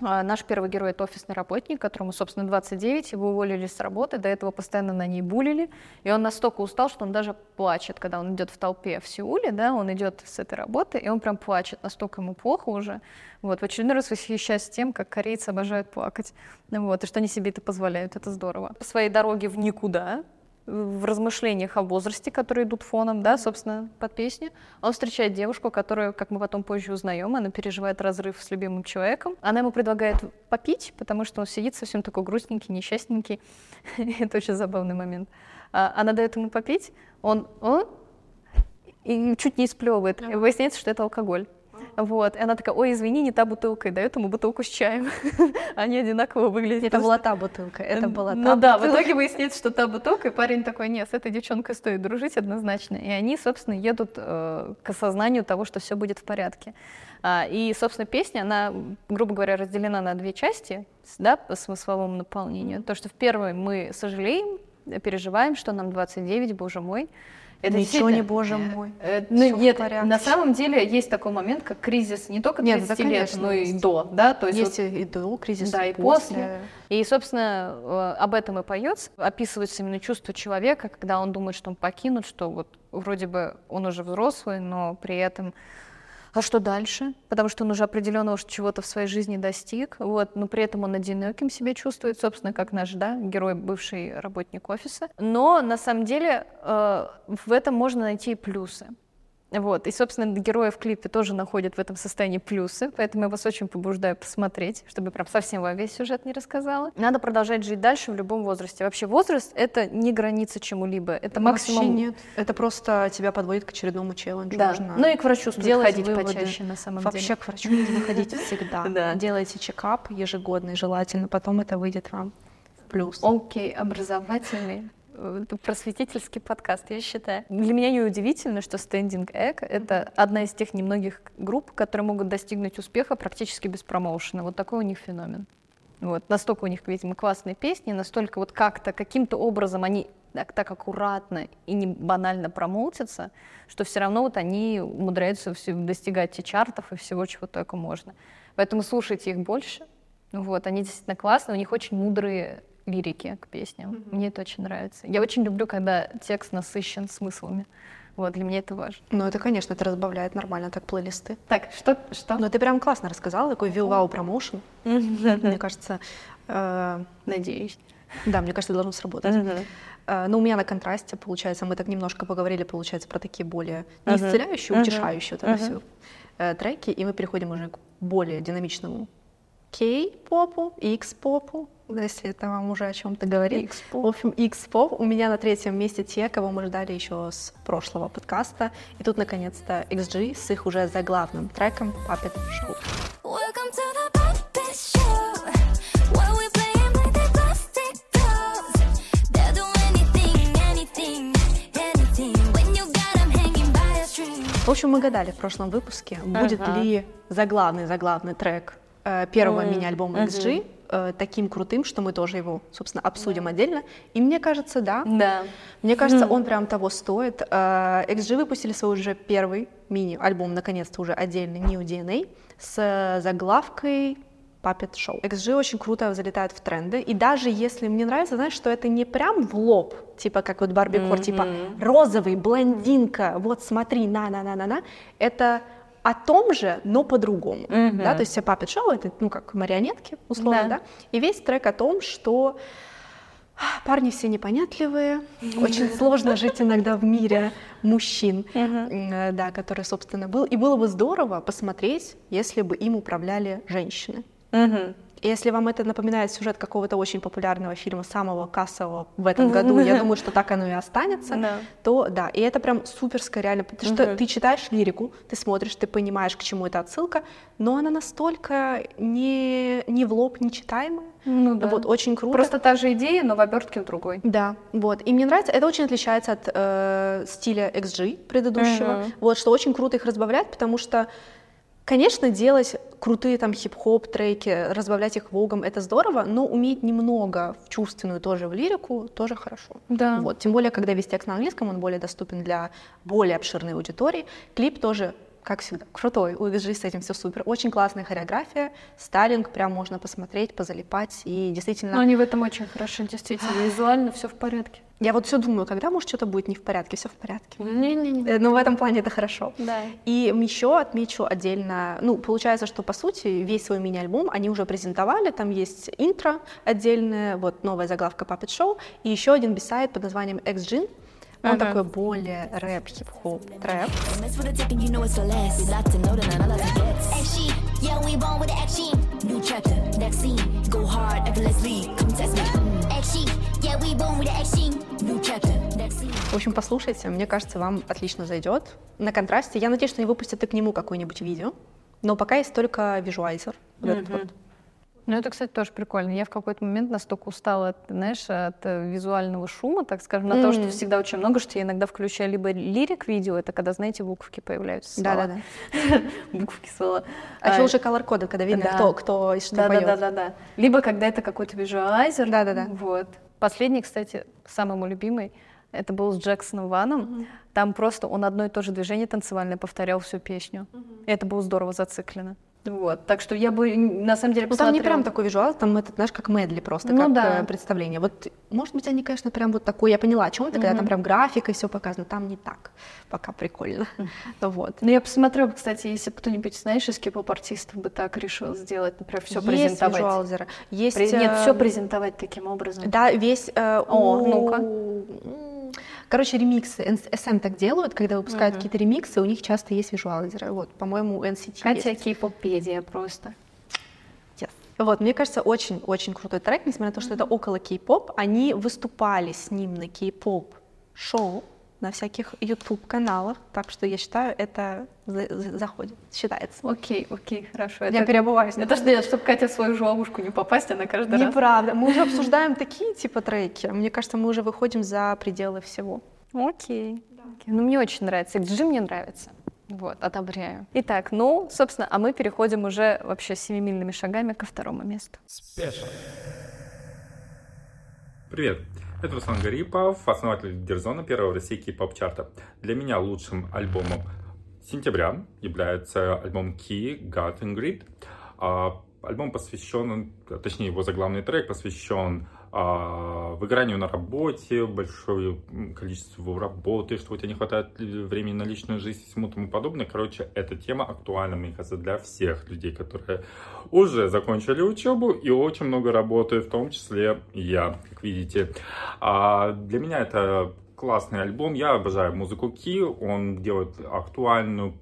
А, Наш первый герой — это офисный работник, которому, собственно, 29, его уволили с работы, до этого постоянно на ней булили, и он настолько устал, что он даже плачет, когда он идет в толпе в Сеуле, да, он идет с этой работы, и он прям плачет, настолько ему плохо уже. Вот, в очередной раз восхищаюсь тем, как корейцы обожают плакать, вот, и что они себе это позволяют, это здорово. По своей дороге в никуда, в размышлениях о возрасте, которые идут фоном, да, собственно, под песню. Он встречает девушку, которую, как мы потом позже узнаем, она переживает разрыв с любимым человеком. Она ему предлагает попить, потому что он сидит совсем такой грустненький, несчастненький. Это очень забавный момент. А, Она дает ему попить, он, он и чуть не сплевывает. Выясняется, что это алкоголь. Вот. И она такая, ой, извини, не та бутылка, и дает ему бутылку с чаем. Они одинаково выглядят. Это была та бутылка, это была та Ну да, в итоге выясняется, что та бутылка, и парень такой, нет, с этой девчонкой стоит дружить однозначно. И они, собственно, едут э, к осознанию того, что все будет в порядке. А, и, собственно, песня, она, грубо говоря, разделена на две части, да, по смысловому наполнению. То, что в первой мы сожалеем, переживаем, что нам 29, боже мой. Ничего действительно- не, боже мой. Э, ну, нет, на самом деле есть такой момент, как кризис не только Нет, 30 да, лет, конечно, но и есть. до, да, то есть, Есть вот- и до кризиса, да, и после. И, собственно, э, об этом и поется. Описывается именно чувство человека, когда он думает, что он покинут, что вот вроде бы он уже взрослый, но при этом а что дальше? Потому что он уже определенного чего-то в своей жизни достиг, вот, но при этом он одиноким себя чувствует, собственно, как наш, да, герой, бывший работник офиса. Но на самом деле э, в этом можно найти и плюсы. Вот. И, собственно, герои в клипе тоже находят в этом состоянии плюсы, поэтому я вас очень побуждаю посмотреть, чтобы прям совсем вам весь сюжет не рассказала. Надо продолжать жить дальше в любом возрасте. Вообще возраст — это не граница чему-либо, это максимум... Вообще нет. Это просто тебя подводит к очередному челленджу. Да. Нужно Ну и к врачу стоит делать ходить выводы. почаще, на самом Вообще деле. к врачу нужно ходить всегда. Да. Делайте чекап ежегодный, желательно. Потом это выйдет вам в плюс. Окей, образовательный, это просветительский подкаст, я считаю. Для меня не удивительно, что Standing Egg — это одна из тех немногих групп, которые могут достигнуть успеха практически без промоушена. Вот такой у них феномен. Вот. Настолько у них, видимо, классные песни, настолько вот как-то, каким-то образом они так, так аккуратно и не банально промоутятся, что все равно вот они умудряются все достигать и чартов, и всего, чего только можно. Поэтому слушайте их больше. Вот, они действительно классные, у них очень мудрые лирики к песням. Мне это очень нравится. Я очень люблю, когда текст насыщен смыслами. Вот, для меня это важно. Ну, это, конечно, это разбавляет нормально так плейлисты. Так, что? что? Ну, ты прям классно рассказала, такой вил-вау промоушен. Мне кажется... э, Надеюсь. Да, мне кажется, должно сработать. Э, Ну, у меня на контрасте, получается, мы так немножко поговорили, получается, про такие более не исцеляющие, Мгм. утешающие вот это все треки, и мы переходим уже к более динамичному кей-попу, икс-попу, если это вам уже о чем-то говорит. В общем, X-поп. У меня на третьем месте те, кого мы ждали еще с прошлого подкаста. И тут, наконец-то, XG с их уже заглавным треком Puppet Show. Welcome to the puppet where we play. В общем, мы гадали в прошлом выпуске, будет Ага. ли заглавный заглавный трек первого М, мини-альбома мгм. XG э, таким крутым, что мы тоже его, собственно, обсудим отдельно. И мне кажется, да. Да. Мне кажется, Мгм. он прям того стоит. Э, XG выпустили свой уже первый мини-альбом, наконец-то уже отдельный, New DNA, с заглавкой Puppet Show. XG очень круто залетает в тренды, и даже если мне нравится, знаешь, что это не прям в лоб, типа как вот Барби Кор, типа розовый, блондинка, вот смотри, на-на-на-на-на, это о том же, но по-другому, Мгм. да, то есть все Puppet Show это, ну, как марионетки, условно, Да. да, и весь трек о том, что Парни все непонятливые, очень сложно жить иногда в мире мужчин, э, да, который, собственно, был. И было бы здорово посмотреть, если бы им управляли женщины. Если вам это напоминает сюжет какого-то очень популярного фильма, самого кассового в этом году, я думаю, что так оно и останется, Да. то да, и это прям суперская реально, потому что ты читаешь лирику, ты смотришь, ты понимаешь, к чему это отсылка, но она настолько не, не в лоб, не читаемая. Ну да. Вот, очень круто. Просто та же идея, но в обертке другой. Да, вот. И мне нравится, это очень отличается от э, стиля XG предыдущего. Мгм. Вот, что очень круто их разбавлять, потому что, конечно, делать крутые там хип-хоп треки, разбавлять их вогом, это здорово, но уметь немного в чувственную тоже в лирику тоже хорошо. Да. Вот. Тем более, когда весь текст на английском, он более доступен для более обширной аудитории. Клип тоже как всегда, крутой. У XG с этим все супер. Очень классная хореография, стайлинг, прям можно посмотреть, позалипать. И действительно... Но они в этом очень хороши, действительно. Визуально все в порядке. Я вот все думаю, когда, может, что-то будет не в порядке, все в порядке. Не-не-не. Э, Ну, в этом плане это хорошо. Да. И еще отмечу отдельно, ну, получается, что, по сути, весь свой мини-альбом они уже презентовали, там есть интро отдельное, вот новая заглавка Puppet Show, и еще один бисайд под названием X-Gin, он Ага. такой более рэп, хип-хоп, трэп. В общем, послушайте, мне кажется, вам отлично зайдет. На контрасте, я надеюсь, что они выпустят и к нему какое-нибудь видео, но пока есть только визуализер. Вот этот Мгм. вот. Ну, это, кстати, тоже прикольно. Я в какой-то момент настолько устала, от, знаешь, от э, визуального шума, так скажем, на то, что всегда очень много, что я иногда включаю либо лирик видео, это когда, знаете, буковки появляются. Да-да-да. Буковки слова. А еще уже колор-коды, когда видно, кто, кто и что поет. да, да, да, да. Либо когда это какой-то визуалайзер. Да, да, да. Вот. Последний, кстати, самый мой любимый, это был с Джексоном Ваном. Там просто он одно и то же движение танцевальное повторял всю песню. И это было здорово зациклено. Вот. Так что я бы на самом деле Ну, там не посмотрела. прям такой визуал, там это, знаешь, как медли просто, Ну как да. э, представление. Вот, может быть, они, конечно, прям вот такой, я поняла, о чем это, когда там прям графика и все показано, там не так, пока прикольно. Вот. Ну, я посмотрела, кстати, если кто-нибудь, знаешь, из кей-поп-артистов бы так решил сделать, например, все презентовать. визуализеры, есть, При- Нет, э, все презентовать таким образом. Да, весь... э, О, ну-ка. Короче, ремиксы. SM так делают, когда выпускают Мгм. какие-то ремиксы, у них часто есть визуализеры. Вот, по-моему, NCT Катя есть. кей-попедия просто. Вот, мне кажется, очень-очень крутой трек, несмотря на то, что это около кей-поп. Они выступали с ним на кей-поп шоу на всяких YouTube-каналах, так что я считаю, это за- за- заходит, считается. Окей, окей, хорошо. Я переобуваюсь. Это что, чтобы Катя в свою же ловушку не попасть, она каждый раз... Неправда. Мы уже обсуждаем такие типа треки. Мне кажется, мы уже выходим за пределы всего. Окей. Окей. Ну, мне очень нравится. XG мне нравится. Вот, одобряю. Итак, ну, собственно, а мы переходим уже вообще семимильными шагами ко второму месту. Привет, это Руслан Гарипов, основатель Дерзона, первого в России кей-поп-чарта. Для меня лучшим альбомом сентября является альбом Key, God and Grid. А, Альбом посвящен, точнее его заглавный трек посвящен выгоранию на работе, большое количество работы, что у тебя не хватает времени на личную жизнь и всему тому подобное. Короче, эта тема актуальна, мне кажется, для всех людей, которые уже закончили учебу и очень много работают, в том числе я, как видите. А для меня это классный альбом. Я обожаю музыку Ки. Он делает актуальную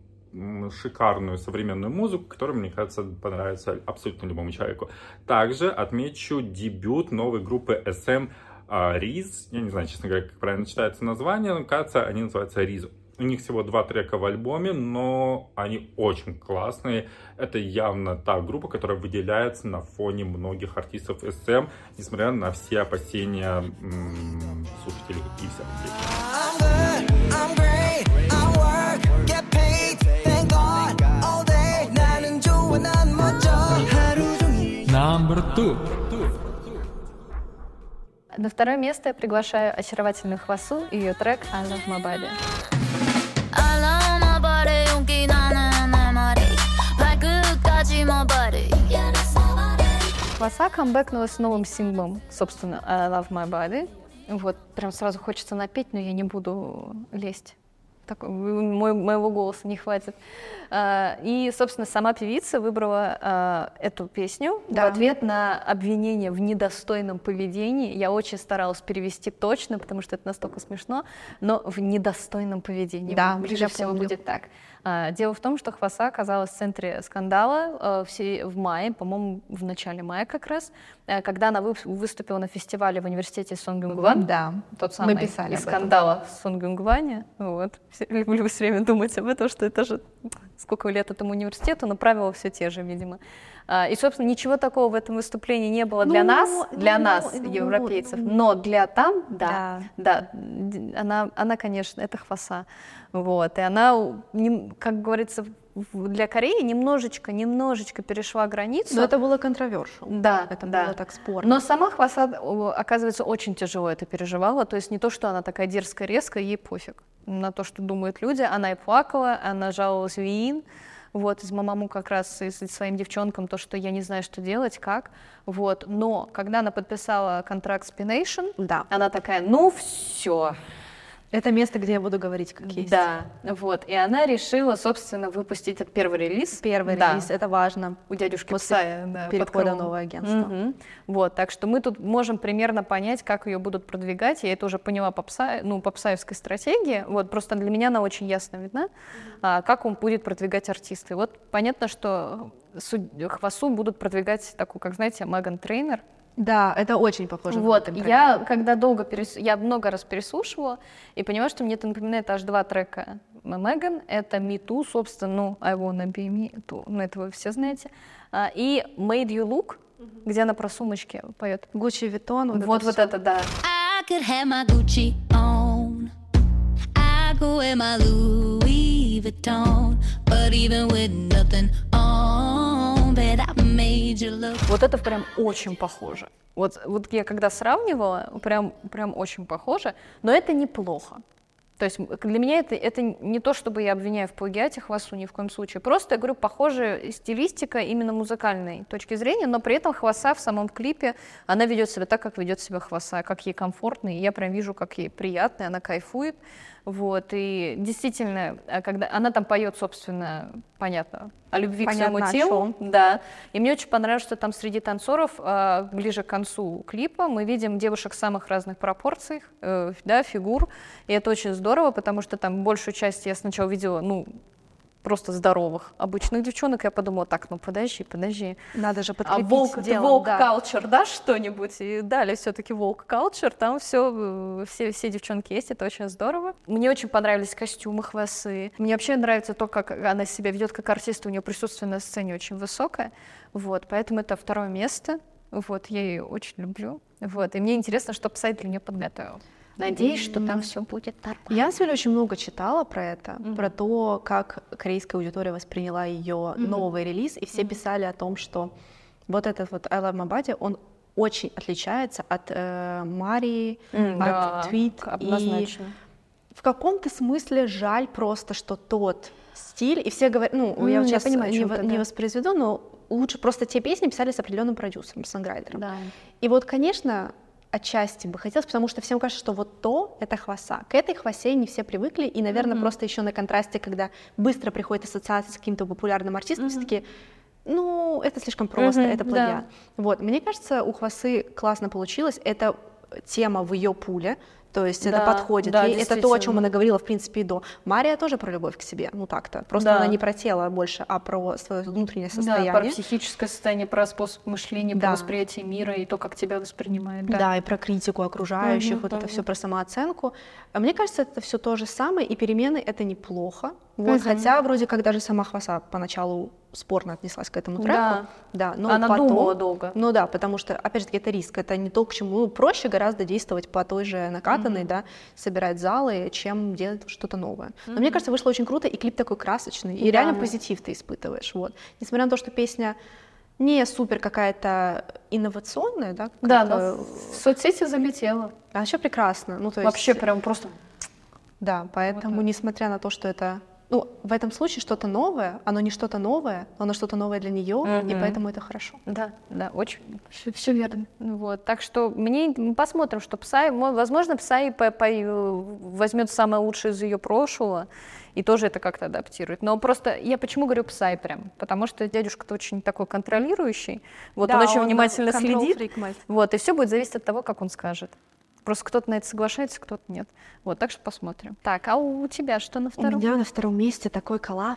шикарную современную музыку, которая, мне кажется, понравится абсолютно любому человеку. Также отмечу дебют новой группы SM а, Риз. Я не знаю, честно говоря, как правильно читается название, но кажется, они называются Риз. У них всего два трека в альбоме, но они очень классные. Это явно та группа, которая выделяется на фоне многих артистов SM, несмотря на все опасения м, слушателей и всех. Number two. На второе место я приглашаю очаровательную Хвасу и ее трек «I Love My Body». 알아 my body 용기 나는 내 말이 발끝까지 my body Yeah, that's my body Хваса камбэкнула с новым синглом, собственно, I Love My Body. Вот, прям сразу хочется напеть, но я не буду лезть. Так, мой, моего голоса не хватит. А, И, собственно, сама певица выбрала а, эту песню в Да. ответ на обвинение в недостойном поведении. Я очень старалась перевести точно, потому что это настолько смешно, но в недостойном поведении. Да, ближе всего помню. будет так. А, Дело в том, что Хваса оказалась в центре скандала э, в мае, по-моему, в начале мая как раз, э, когда она вы- выступила на фестивале в университете Сонгюнгван. Да, Тот мы самый писали из скандала в Сонгюнгване. Вот. Люблю все время думать об этом, что это же сколько лет этому университету, но правила все те же, видимо. А, И, собственно, ничего такого в этом выступлении не было для Ну, нас, для ну, нас, ну, европейцев, ну. но для там, да, да, д- она, она, конечно, это хваса, вот, и она, как говорится, для Кореи немножечко, немножечко перешла границу. Но это было контровершил. Да, Это да. было так спорно. Но сама Хваса, оказывается, очень тяжело это переживала. То есть не то, что она такая дерзкая, резкая, ей пофиг на то, что думают люди. Она и плакала, она жаловалась в ИИН. Вот, из Мамаму как раз и своим девчонкам, то, что я не знаю, что делать, как. Вот, но когда она подписала контракт с P-Nation, Да. она такая, ну все, Это место, где я буду говорить, как есть. да, вот. И она решила, собственно, выпустить этот первый релиз. Первый Да. релиз, это важно. у дядюшки После Псая, да, под перехода в новое агентство. Мгм. Вот, так что мы тут можем примерно понять, как ее будут продвигать. Я это уже поняла по, Пса- ну, по псаевской стратегии. Вот, просто для меня она очень ясно видна, а, как он будет продвигать артисты. Вот понятно, что Хвасу будут продвигать такую, как, знаете, Меган Трейнер. Да, это очень похоже. на Вот, я когда долго перес... я много раз переслушивала и понимаю, что мне это напоминает аж два трека Меган. Это Me Too, собственно, ну, I Wanna Be Me Too, ну, это вы все знаете. А, И Made You Look, где она про сумочки поет. Гуччи Виттон. Вот, Вот, это вот это, да. I could have my Gucci on. I go wear my Louis Vuitton. But even with nothing on, bet Вот это прям очень похоже. Вот, вот я когда сравнивала, прям, прям очень похоже, но это неплохо. То есть для меня это, это не то, чтобы я обвиняю в плагиате Хвасу, ни в коем случае. Просто, я говорю, похожая стилистика именно музыкальной точки зрения, но при этом Хваса в самом клипе, она ведет себя так, как ведет себя Хваса, как ей комфортно, и я прям вижу, как ей приятно, и она кайфует. Вот, и действительно, а когда она там поет, собственно, понятно, о любви Понятно, к своему телу, да. И мне очень понравилось, что там среди танцоров а, ближе к концу клипа мы видим девушек самых разных пропорций, э, да, фигур. И это очень здорово, потому что там большую часть я сначала видела, ну, просто здоровых обычных девчонок. Я подумала, так, ну подожди, подожди. Надо же А подкрепить волк, делом, волк да. culture, да, что-нибудь? И дали все-таки волк culture, там все, все, все девчонки есть, это очень здорово. Мне очень понравились костюмы хвасы. Мне вообще нравится то, как она себя ведет как артист, у нее присутствие на сцене очень высокое. Вот, поэтому это второе место. Вот, я ее очень люблю. Вот, и мне интересно, что для нее подготовил. Надеюсь, что там все будет нормально. Я на самом деле очень много читала про это, про то, как корейская аудитория восприняла ее новый релиз, и все писали о том, что вот этот вот I Love My Body, он очень отличается от э, Марии, да, от Tweet. однозначно. И в каком-то смысле жаль просто, что тот стиль, и все говорят, ну, М, я вот я сейчас понимаю, о не, ты, не да. воспроизведу, но лучше просто те песни писали с определенным продюсером, санграйтером. Да. И вот, конечно, отчасти бы хотелось, потому что всем кажется, что вот то — это хваса. К этой хвасе не все привыкли, и, наверное, просто еще на контрасте, когда быстро приходит ассоциация с каким-то популярным артистом, все таки ну, это слишком просто, Мгм, это да. плагиат. Вот, мне кажется, у хвасы классно получилось. Это тема в ее пуле, то есть это Да, подходит. да, ей. это то, о чем она говорила, в принципе, и до. Мария тоже про любовь к себе, ну так-то. Просто Да. она не про тело больше, а про свое внутреннее Да, состояние. про психическое состояние, про способ мышления, Да. про восприятие мира и то, как тебя воспринимает. Да. Да. и про критику окружающих, Мгм, вот это все про самооценку. А Мне кажется, это все то же самое, и перемены это неплохо. Вот, Мгм. хотя вроде как даже сама Хваса поначалу спорно отнеслась к этому треку. Да. Да, но Она потом, думала долго. Ну да, потому что, опять же таки, это риск, это не то, к чему ну, проще гораздо действовать по той же накатанной, да, собирать залы, чем делать что-то новое. Но мне кажется, вышло очень круто, и клип такой красочный, и Да. реально позитив ты испытываешь, вот. Несмотря на то, что песня не супер какая-то инновационная, да? Да, но в соцсети залетела. А еще прекрасно. Ну, то есть, Вообще прям просто... Да, поэтому, несмотря на то, что это... Ну, в этом случае что-то новое, оно не что-то новое, но оно что-то новое для нее, и Мгм. поэтому это хорошо. Да, да, очень, все, верно. Вот, так что мне мы посмотрим, что Псай, мо- возможно, Псай по- по- возьмет самое лучшее из ее прошлого и тоже это как-то адаптирует. Но просто я почему говорю Псай прям, потому что дядюшка-то очень такой контролирующий, вот Да, он очень он, внимательно э, следит, вот и все будет зависеть от того, как он скажет. Просто кто-то на это соглашается, кто-то нет. Вот, так что посмотрим. Так, а у тебя что на У втором? меня на втором месте такой коллаб.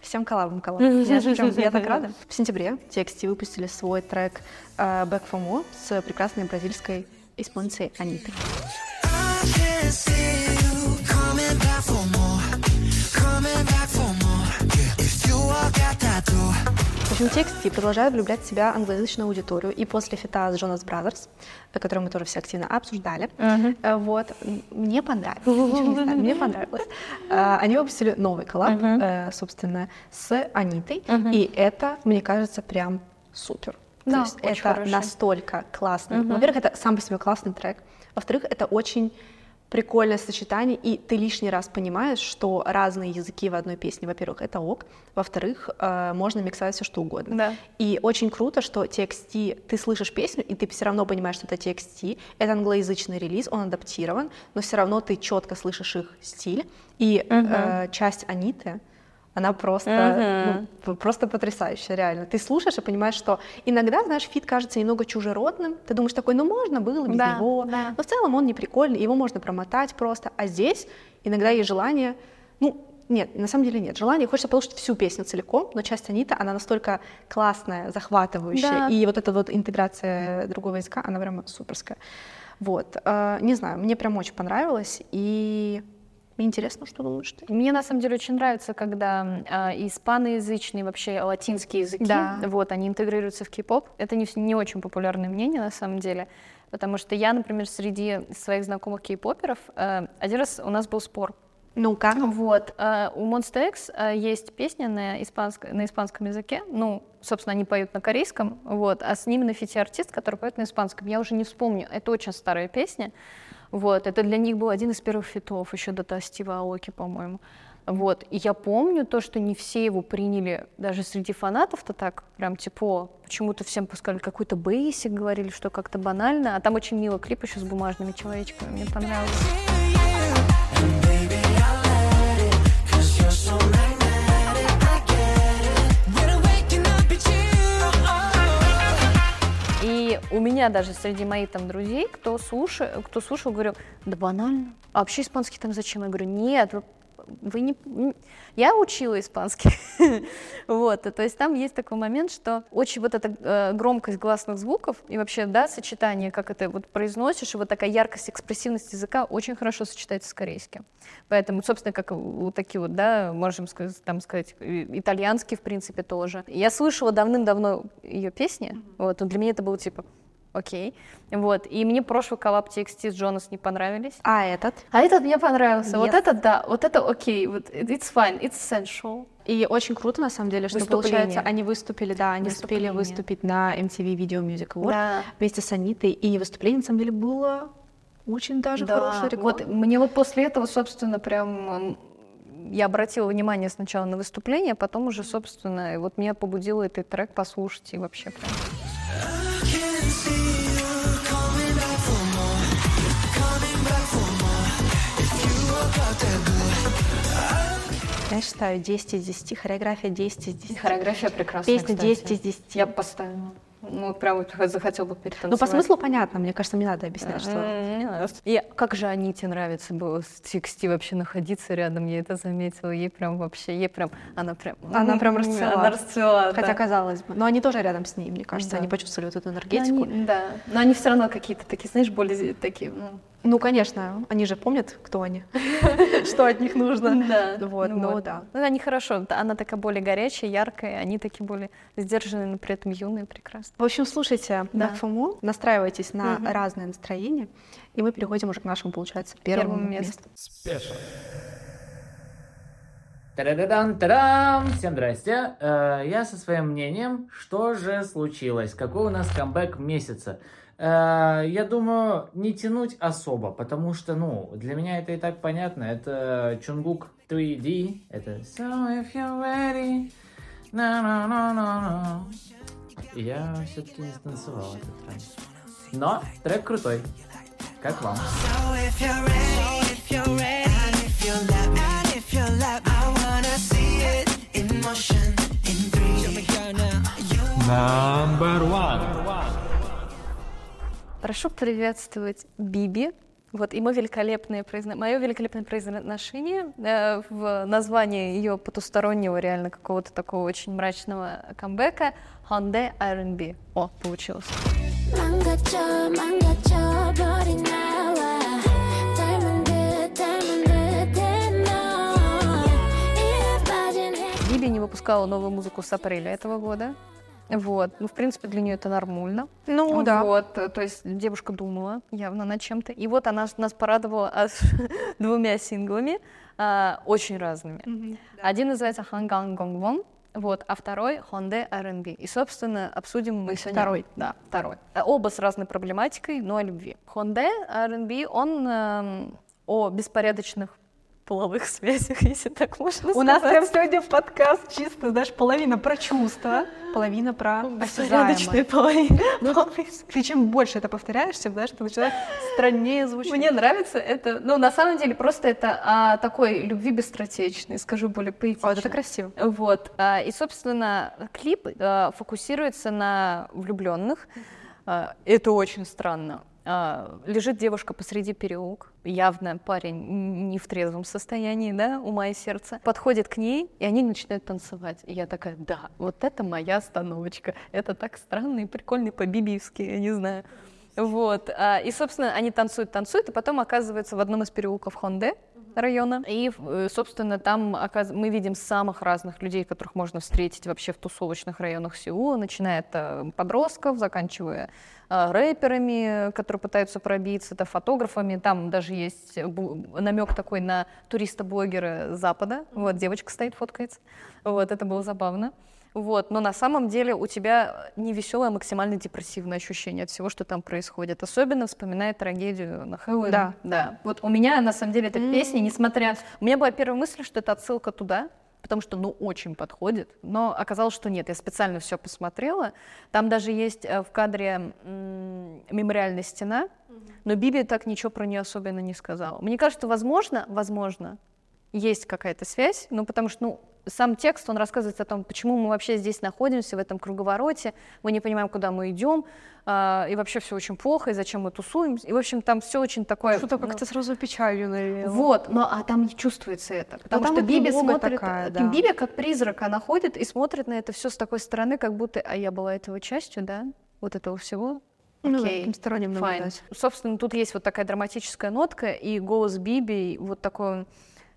Всем коллабом коллаб. Я, причём- я так рада. В сентябре TXT выпустили свой трек э, Back for More с прекрасной бразильской исполнительницей Анитой. TXT продолжает влюблять в себя англоязычную аудиторию. И после фита с Jonas Brothers, э, который мы тоже все активно обсуждали, э, вот, мне понравилось. Знаю, мне понравилось. Э, Они выпустили новый коллаб, э, собственно, с Анитой. И это, мне кажется, прям супер. То Да, есть очень это настолько классно. Мгм. Во-первых, это сам по себе классный трек. Во-вторых, это очень прикольное сочетание, и ты лишний раз понимаешь, что разные языки в одной песне, во-первых, это ок, во-вторых, э, можно миксовать все что угодно. Да. И очень круто, что TXT, ты слышишь песню, и ты все равно понимаешь, что это TXT, это англоязычный релиз, он адаптирован, но все равно ты четко слышишь их стиль, и Мгм. э, часть Аниты, она просто, Мгм. ну, просто потрясающая, реально. Ты слушаешь и понимаешь, что иногда, знаешь, фит кажется немного чужеродным, ты думаешь такой, ну можно было без Да, него, да. но в целом он не прикольный, его можно промотать просто, а здесь иногда есть желание, ну, нет, на самом деле нет. Желание, хочется послушать всю песню целиком, но часть Анита, она настолько классная, захватывающая, Да. и вот эта вот интеграция другого языка, она прям суперская. Вот, э, не знаю, мне прям очень понравилось, и мне интересно, что думаешь ты. Мне на самом деле очень нравится, когда а, испаноязычные, вообще латинские языки, Да. вот, они интегрируются в кей-поп. Это не, не очень популярное мнение на самом деле, потому что я, например, среди своих знакомых кей-поперов, э, один раз у нас был спор. Ну-ка. Вот. э, у Monster X э, есть песня на, испанск- на испанском языке. Ну, собственно, они поют на корейском, вот, а с ними на фите артист, который поет на испанском. Я уже не вспомню. Это очень старая песня. Вот. Это для них был один из первых фитов, еще до Стива Аоки, по-моему. Вот. И я помню то, что не все его приняли, даже среди фанатов-то так, прям типа, почему-то всем пускали какой-то бейсик, говорили, что как-то банально. А там очень милый клип еще с бумажными человечками, мне понравилось. У меня даже среди моих там друзей, кто, слушал, кто слушал, говорю, да банально. А вообще испанский там зачем? Я говорю, нет, вы, вы не... Я учила испанский. вот, то есть там есть такой момент, что очень вот эта э, громкость гласных звуков и вообще, да, сочетание, как это вот произносишь, и вот такая яркость, экспрессивность языка очень хорошо сочетается с корейским. Поэтому, собственно, как вот такие вот, да, можем сказать, там сказать, итальянский, в принципе, тоже. Я слышала давным-давно ее песни, вот, но для меня это было типа, окей, вот, и мне прошлый коллаб TXT с Джонас не понравились. А этот? А этот мне понравился, вот Yes. это да, вот это окей, вот it's fine, it's sensual. И очень круто, на самом деле, что, получается, они выступили, да, они успели выступить на MTV Video Music Award Да. вместе с Анитой, и выступление, на самом деле, было очень даже Да, реклама. вот мне вот после этого, собственно, прям я обратила внимание сначала на выступление, а потом уже, собственно, вот меня побудило этот трек послушать и вообще прям. Я считаю 10 из 10, хореография 10 из 10. Хореография прекрасная, Песня кстати. 10 из 10. Я бы поставила. Ну, прям вот захотел бы Ну, перетанцевать. по смыслу понятно, мне кажется, не надо объяснять, что... Не надо. И как же Аните нравится было с TXT вообще находиться рядом, я это заметила. Ей прям вообще, ей прям, она прям... Она прям расцвела. Она расцвела, Хотя, да. казалось бы. Но они тоже рядом с ней, мне кажется. Да. Они почувствовали вот эту Но энергетику. они- да, но они все равно какие-то такие, знаешь, более такие, ну, Ну, конечно, они же помнят, кто они, что от них нужно. Да, Вот, ну вот. да. Ну, они хорошо, она такая более горячая, яркая, они такие более сдержанные, но при этом юные, прекрасные. В общем, слушайте Да. More, настраивайтесь на разное настроение, и мы переходим уже к нашему, получается, первому, Первому месту. месту. Та-да-да-дан, та-дам! Всем здрасте. Э, Я со своим мнением, что же случилось? Какой у нас камбэк месяца? Э, Я думаю, не тянуть особо, потому что, ну, для меня это и так понятно. Это Чунгук 3D. Это So if you're ready, na na na na. И Я все-таки не станцевал этот трек. Но трек крутой. Как вам? Number one. Прошу приветствовать Биби. Вот, и мой великолепное произно... мое великолепное произношение э, в названии ее потустороннего, реально какого-то такого очень мрачного камбэка Hyundai R&B. О, получилось. 망가져 망가져 버린 나와 닮은 듯 닮은 듯해 너 이에 빠진 해 Биби не выпускала новую музыку с апреля этого года. Вот. Ну, в принципе, для нее это нормально. Ну, да. Вот. э, То есть девушка думала явно над чем-то. И вот она нас порадовала аж двумя синглами, а, очень разными. Один называется Ханган Гонгвон, вот, а второй Хонде R&B. И, собственно, обсудим мы сегодня... Второй. Да, второй. А Оба с разной проблематикой, но о любви. Хонде R&B, он эм, о беспорядочных половых связях, если так можно У нас сказать. прям сегодня подкаст чисто, знаешь, половина про чувства, половина про осязаемое. половины. Ну, ты чем больше это повторяешь, тем, знаешь, это начинает страннее звучать. Мне нравится это, ну, на самом деле, просто это о такой любви быстротечной, скажу более поэтично. Вот это красиво. Вот. а, И, собственно, клип а, фокусируется на влюбленных. Это очень странно. А, Лежит девушка посреди переулка, явно парень не в трезвом состоянии, да, ума и сердца. Подходит к ней, и они начинают танцевать. И я такая, да, вот это моя остановочка. Это так странно и прикольно по-бибиевски, я не знаю. Вот. а, И, собственно, они танцуют, танцуют, и потом оказываются в одном из переулков Хонде района. И, э, собственно, там мы видим самых разных людей, которых можно встретить вообще в тусовочных районах Сеула, начиная от э, подростков, заканчивая э, рэперами, которые пытаются пробиться, это фотографами. Там даже есть намек такой на туриста-блогера Запада. Вот девочка стоит, фоткается. Вот, это было забавно. Вот, но на самом деле у тебя не веселое, а максимально депрессивное ощущение от всего, что там происходит. Особенно вспоминая трагедию на Хэллоуин. Да. да. Вот у меня на самом деле эта песня, несмотря... У меня была первая мысль, что это отсылка туда, потому что, ну, очень подходит. Но оказалось, что нет. Я специально все посмотрела. Там даже есть э, в кадре м, мемориальная стена, но Биби так ничего про нее особенно не сказала. Мне кажется, возможно, возможно, есть какая-то связь, ну, потому что, ну, сам текст, он рассказывает о том, почему мы вообще здесь находимся, в этом круговороте, мы не понимаем, куда мы идем, а, и вообще все очень плохо, и зачем мы тусуемся, и, в общем, там все очень такое... Что-то ну, как-то сразу печалью навеяло. вот, но а там не чувствуется это, потому там что Биби смотрит, такая, э, да. Биби как призрак, она ходит и смотрит на это все с такой стороны, как будто, а я была этого частью, да, вот этого всего. Ну Окей, таким сторонним наблюдать. Собственно, тут есть вот такая драматическая нотка, и голос Биби, вот такой,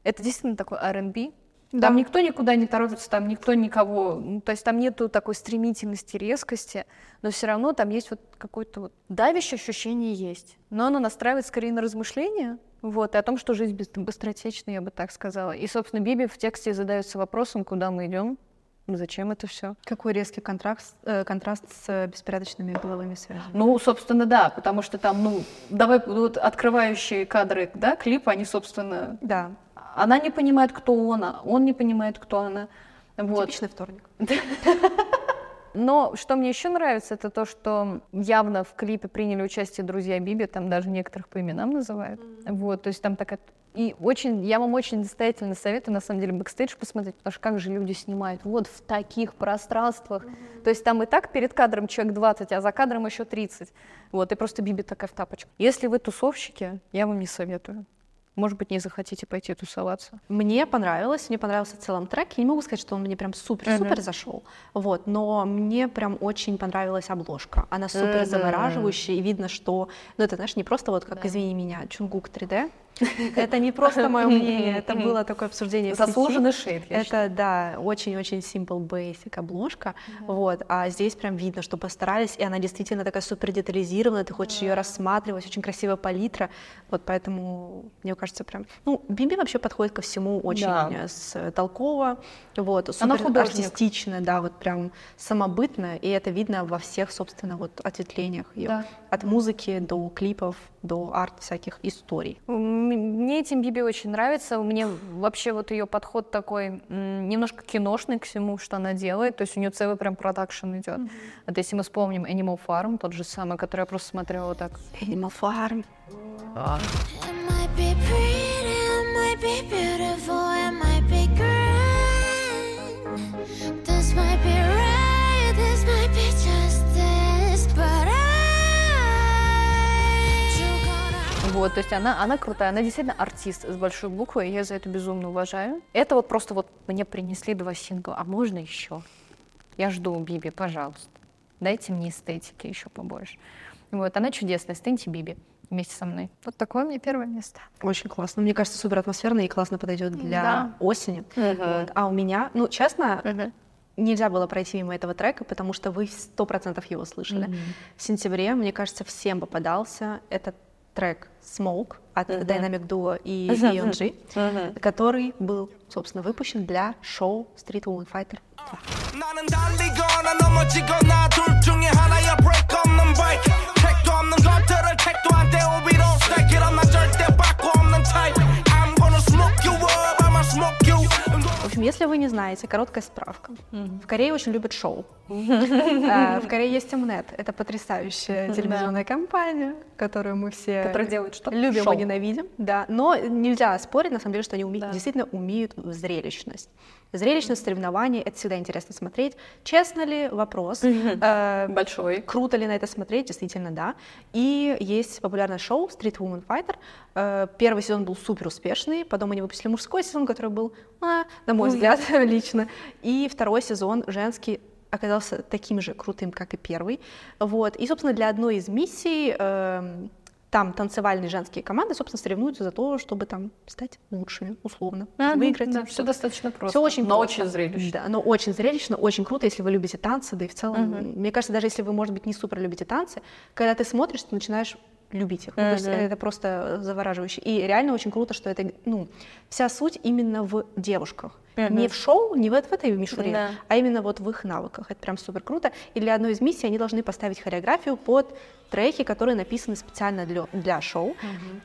это действительно такой R&B. Да. Там никто никуда не торопится, там никто никого, ну, то есть там нету такой стремительности, резкости, но все равно там есть вот какое-то вот давящее ощущение есть. Но оно настраивает скорее на размышления, вот, и о том, что жизнь быс- быстротечна, я бы так сказала. И, собственно, Биби в тексте задается вопросом, куда мы идем, зачем это все. Какой резкий контраст, э, контраст с э, беспорядочными половыми связями. Ну, собственно, да, потому что там, ну, давай, вот открывающие кадры, да, клипа, они, собственно, Да, она не понимает, кто он, а он не понимает, кто она. Вот. типичный вторник. Но что мне еще нравится, это то, что явно в клипе приняли участие друзья Биби, там даже некоторых по именам называют. Вот, то есть там такая... И очень, я вам очень настоятельно советую, на самом деле, бэкстейдж посмотреть, потому что как же люди снимают вот в таких пространствах. То есть там и так перед кадром человек 20, а за кадром еще 30. Вот, и просто Биби такая в тапочках. Если вы тусовщики, я вам не советую. Может быть, не захотите пойти тусоваться. Мне понравилось, мне понравился в целом трек. Я не могу сказать, что он мне прям супер-супер Мгм. зашел, вот, но мне прям очень понравилась обложка. Она супер завораживающая, и видно, что, ну это, знаешь, не просто вот как «Извини меня», Чунгук 3D, Это не просто мое мнение, это было такое обсуждение. Заслуженный шейд, Это, да, очень-очень simple basic обложка, вот, а здесь прям видно, что постарались, и она действительно такая супер детализированная, ты хочешь ее рассматривать, очень красивая палитра, вот поэтому, мне кажется, прям, ну, Биби вообще подходит ко всему очень э, с- толково, вот, супер артистично, да, вот прям самобытно, и это видно во всех, собственно, вот ответвлениях ее, от музыки до клипов, до арт всяких историй. Мне Тим Биби очень нравится. Мне вообще вот ее подход такой немножко киношный к всему, что она делает. То есть у нее целый прям продакшн идет. Вот если мы вспомним Animal Farm, тот же самый, который я просто смотрела вот так. Animal Farm. it Вот, то есть она, она крутая, она действительно артист с большой буквы, и я за это безумно уважаю. Это вот просто вот мне принесли два сингла, а можно еще? Я жду Биби, пожалуйста. Дайте мне эстетики еще побольше. Вот, она чудесная, станьте Биби вместе со мной. Вот такое мне первое место. Очень классно. Мне кажется, супер атмосферно и классно подойдет для Да. осени. Мгм. Вот. А у меня, ну, честно, нельзя было пройти мимо этого трека, потому что вы сто процентов его слышали. Мгм. В сентябре, мне кажется, всем попадался этот трек Smoke от Dynamic Duo и. ENG, Мгм. который был, собственно, выпущен для шоу Street Woman Fighter 2. Если вы не знаете, короткая справка. В Корее очень любят шоу. А, В Корее есть Mnet. Это потрясающая телевизионная компания, которую мы все Которая делает что? любим и ненавидим. Да, но нельзя спорить, на самом деле, что они действительно умеют зрелищность. Зрелищность соревнований — это всегда интересно смотреть. Честно ли? Вопрос. Э, Большой. Круто ли на это смотреть? Действительно, да. И есть популярное шоу Street Woman Fighter. Э, Первый сезон был супер успешный, потом они выпустили мужской сезон, который был, а, на мой Ой. взгляд, лично. И второй сезон женский оказался таким же крутым, как и первый. Вот. И, собственно, для одной из миссий эм, там танцевальные женские команды, собственно, соревнуются за то, чтобы там стать лучшими, условно, Ага, выиграть. да, всё достаточно просто, Все очень но просто. очень зрелищно. Да, но очень зрелищно, очень круто, если вы любите танцы, да и в целом, Мгм. мне кажется, даже если вы, может быть, не супер любите танцы, когда ты смотришь, ты начинаешь любить их. Ну, то есть это просто завораживающе. И реально очень круто, что это, ну, вся суть именно в девушках. Мгм. Не в шоу, не в, в этой мишуре, Да. а именно вот в их навыках. Это прям супер круто. И для одной из миссий они должны поставить хореографию под треки, которые написаны специально для, для шоу.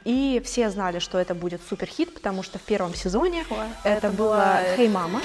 И все знали, что это будет супер хит, потому что в первом сезоне это, было «Hey, мама».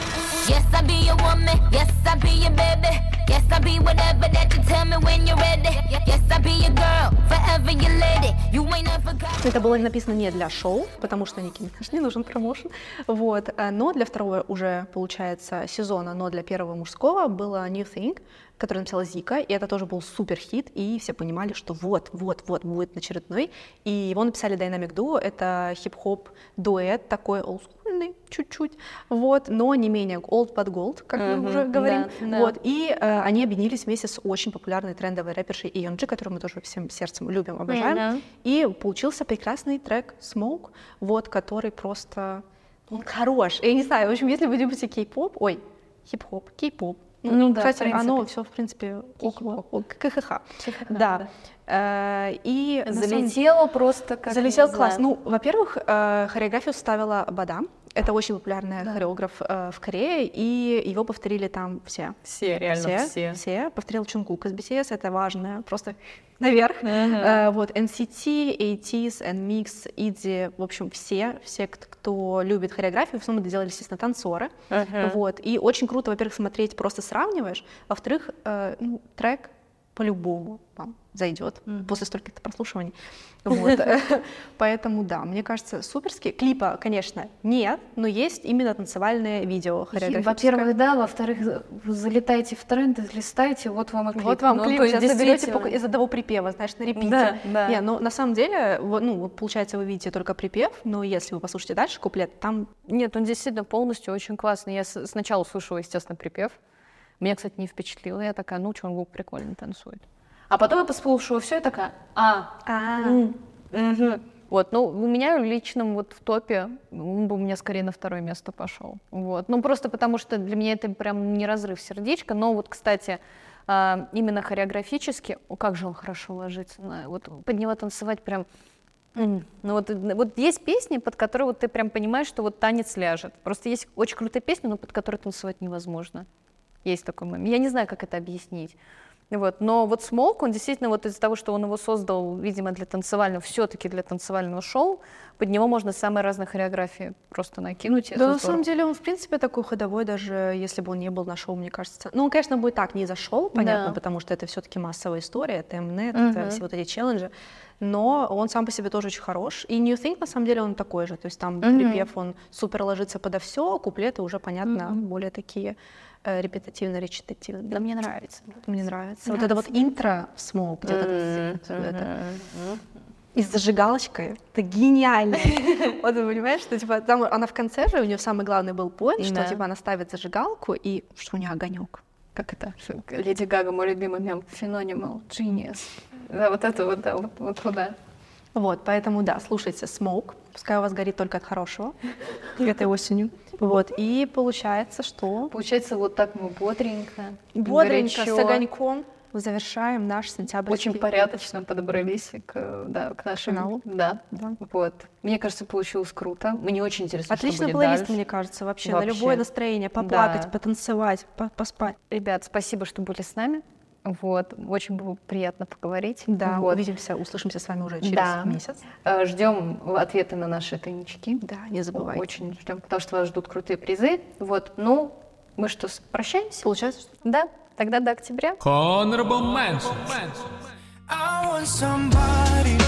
Yes, I be your woman. Yes, I be your baby. Yes, I be whatever that you tell me when you're ready. Yes, I be your girl, forever your lady. You ain't never got. Это было написано не для шоу, потому что Нике Минаж не нужен промоушен, вот, а, но для второго уже, получается, сезона, но для первого мужского было New Thing, который написала Зика, и это тоже был супер хит, и все понимали, что вот, вот, вот будет очередной, и его написали Dynamic Duo, это хип-хоп дуэт, такой олдскульный чуть-чуть, вот, но не менее old but gold, как мы Мгм, уже говорим, да, да. вот, и э, они объединились вместе с очень популярной трендовой рэпершей Ионджи, которую мы тоже всем сердцем любим, обожаем, Мгм. и получился прекрасный трек Smoke, вот, который просто, он хорош. Я не знаю, в общем, если вы любите кей-поп, ой, хип-хоп, кей-поп, Ну да, в кстати, оно все, в принципе, около, КХХ. да, Да. Э, И Залетело просто как... Залетел класс. Ну, во-первых, э, хореографию ставила Бада. Это очень популярный хореограф э, в Корее, и его повторили там все. Все, реально все. Все. Повторил Чунгук из BTS, это важно, просто наверх. Мгм. Э, вот, NCT, ATEEZ, NMIX, IDZY, в общем, все, все, кто, любит хореографию, в основном это делали, естественно, танцоры. Мгм. Вот, и очень круто, во-первых, смотреть, просто сравниваешь, во-вторых, э, ну, трек по-любому вам зайдет после стольких прослушиваний. Вот. Поэтому да, мне кажется, суперски. Клипа, конечно, нет, но есть именно танцевальное видео. Во-первых, да, во-вторых, вы залетаете в тренды, листаете, вот вам и клип. Вот вам Ну, клип, то сейчас по- из одного припева, знаешь, на репите. Да, да. Не, ну, на самом деле, вот, ну, получается, вы видите только припев, но если вы послушаете дальше куплет, там Нет, он действительно полностью очень классный. Я сначала слушала, естественно, припев. Меня, кстати, не впечатлило. Я такая, ну, Чонгук прикольно танцует. А потом я послушала все и такая, а, мгм. Вот, ну, у меня личном вот в топе, он бы у меня скорее на второе место пошел. Вот, ну, просто потому что для меня это прям не разрыв сердечка, но вот, кстати, а, именно хореографически, о, как же он хорошо ложится, на, вот под него танцевать прям, ну вот, э, вот есть песни, под которые вот ты прям понимаешь, что вот танец ляжет. Просто есть очень крутые песни, но под которые танцевать невозможно. Есть такой момент. Я не знаю, как это объяснить. Вот. Но вот Смолк, он действительно вот из-за того, что он его создал, видимо, для танцевального, все-таки для танцевального шоу, под него можно самые разные хореографии просто накинуть. Да, на самом деле он, в принципе, такой ходовой, даже если бы он не был на шоу, мне кажется. Ну, он, конечно, будет так, не зашел, понятно, Да. потому что это все-таки массовая история, это Mnet, Мгм. это все вот эти челленджи. Но он сам по себе тоже очень хорош. И New Think, на самом деле, он такой же. То есть там Мгм. припев, он супер ложится подо все, куплеты уже, понятно, более такие э, репетативно-речитативные. Да мне нравится. Мне нравится. Вот это вот интро в где вот это. И с зажигалочкой. Это гениально. Вот ты понимаешь, что типа там она в конце же, у нее самый главный был поинт, что типа она ставит зажигалку и что у нее огонек. Как это? Леди Гага, мой любимый мем. Phenomenal, genius. Да, вот это вот, да, вот, вот туда. Вот, поэтому да, слушайте Smoke, пускай у вас горит только от хорошего этой осенью. Вот, и получается, что Получается, вот так мы бодренько, бодренько, с горячо, огоньком завершаем наш сентябрь. очень порядочно подобрались к, да, к нашему Финалу. Да, вот. Мне кажется, получилось круто. Мне очень интересно, что Отличный будет плейлист, дальше. мне кажется, вообще, на Вообще. любое настроение, поплакать, Да. потанцевать, по- поспать. Ребят, спасибо, что были с нами. Вот, очень было приятно поговорить. Да, вот. увидимся, услышимся с вами уже через Да. месяц. Э, Ждем ответы на наши тайнички. Да, не забывайте. Очень ждем, потому что вас ждут крутые призы. Вот, ну, мы что, прощаемся? Получается, что Да, тогда до октября. Honorable mentions. I want somebody,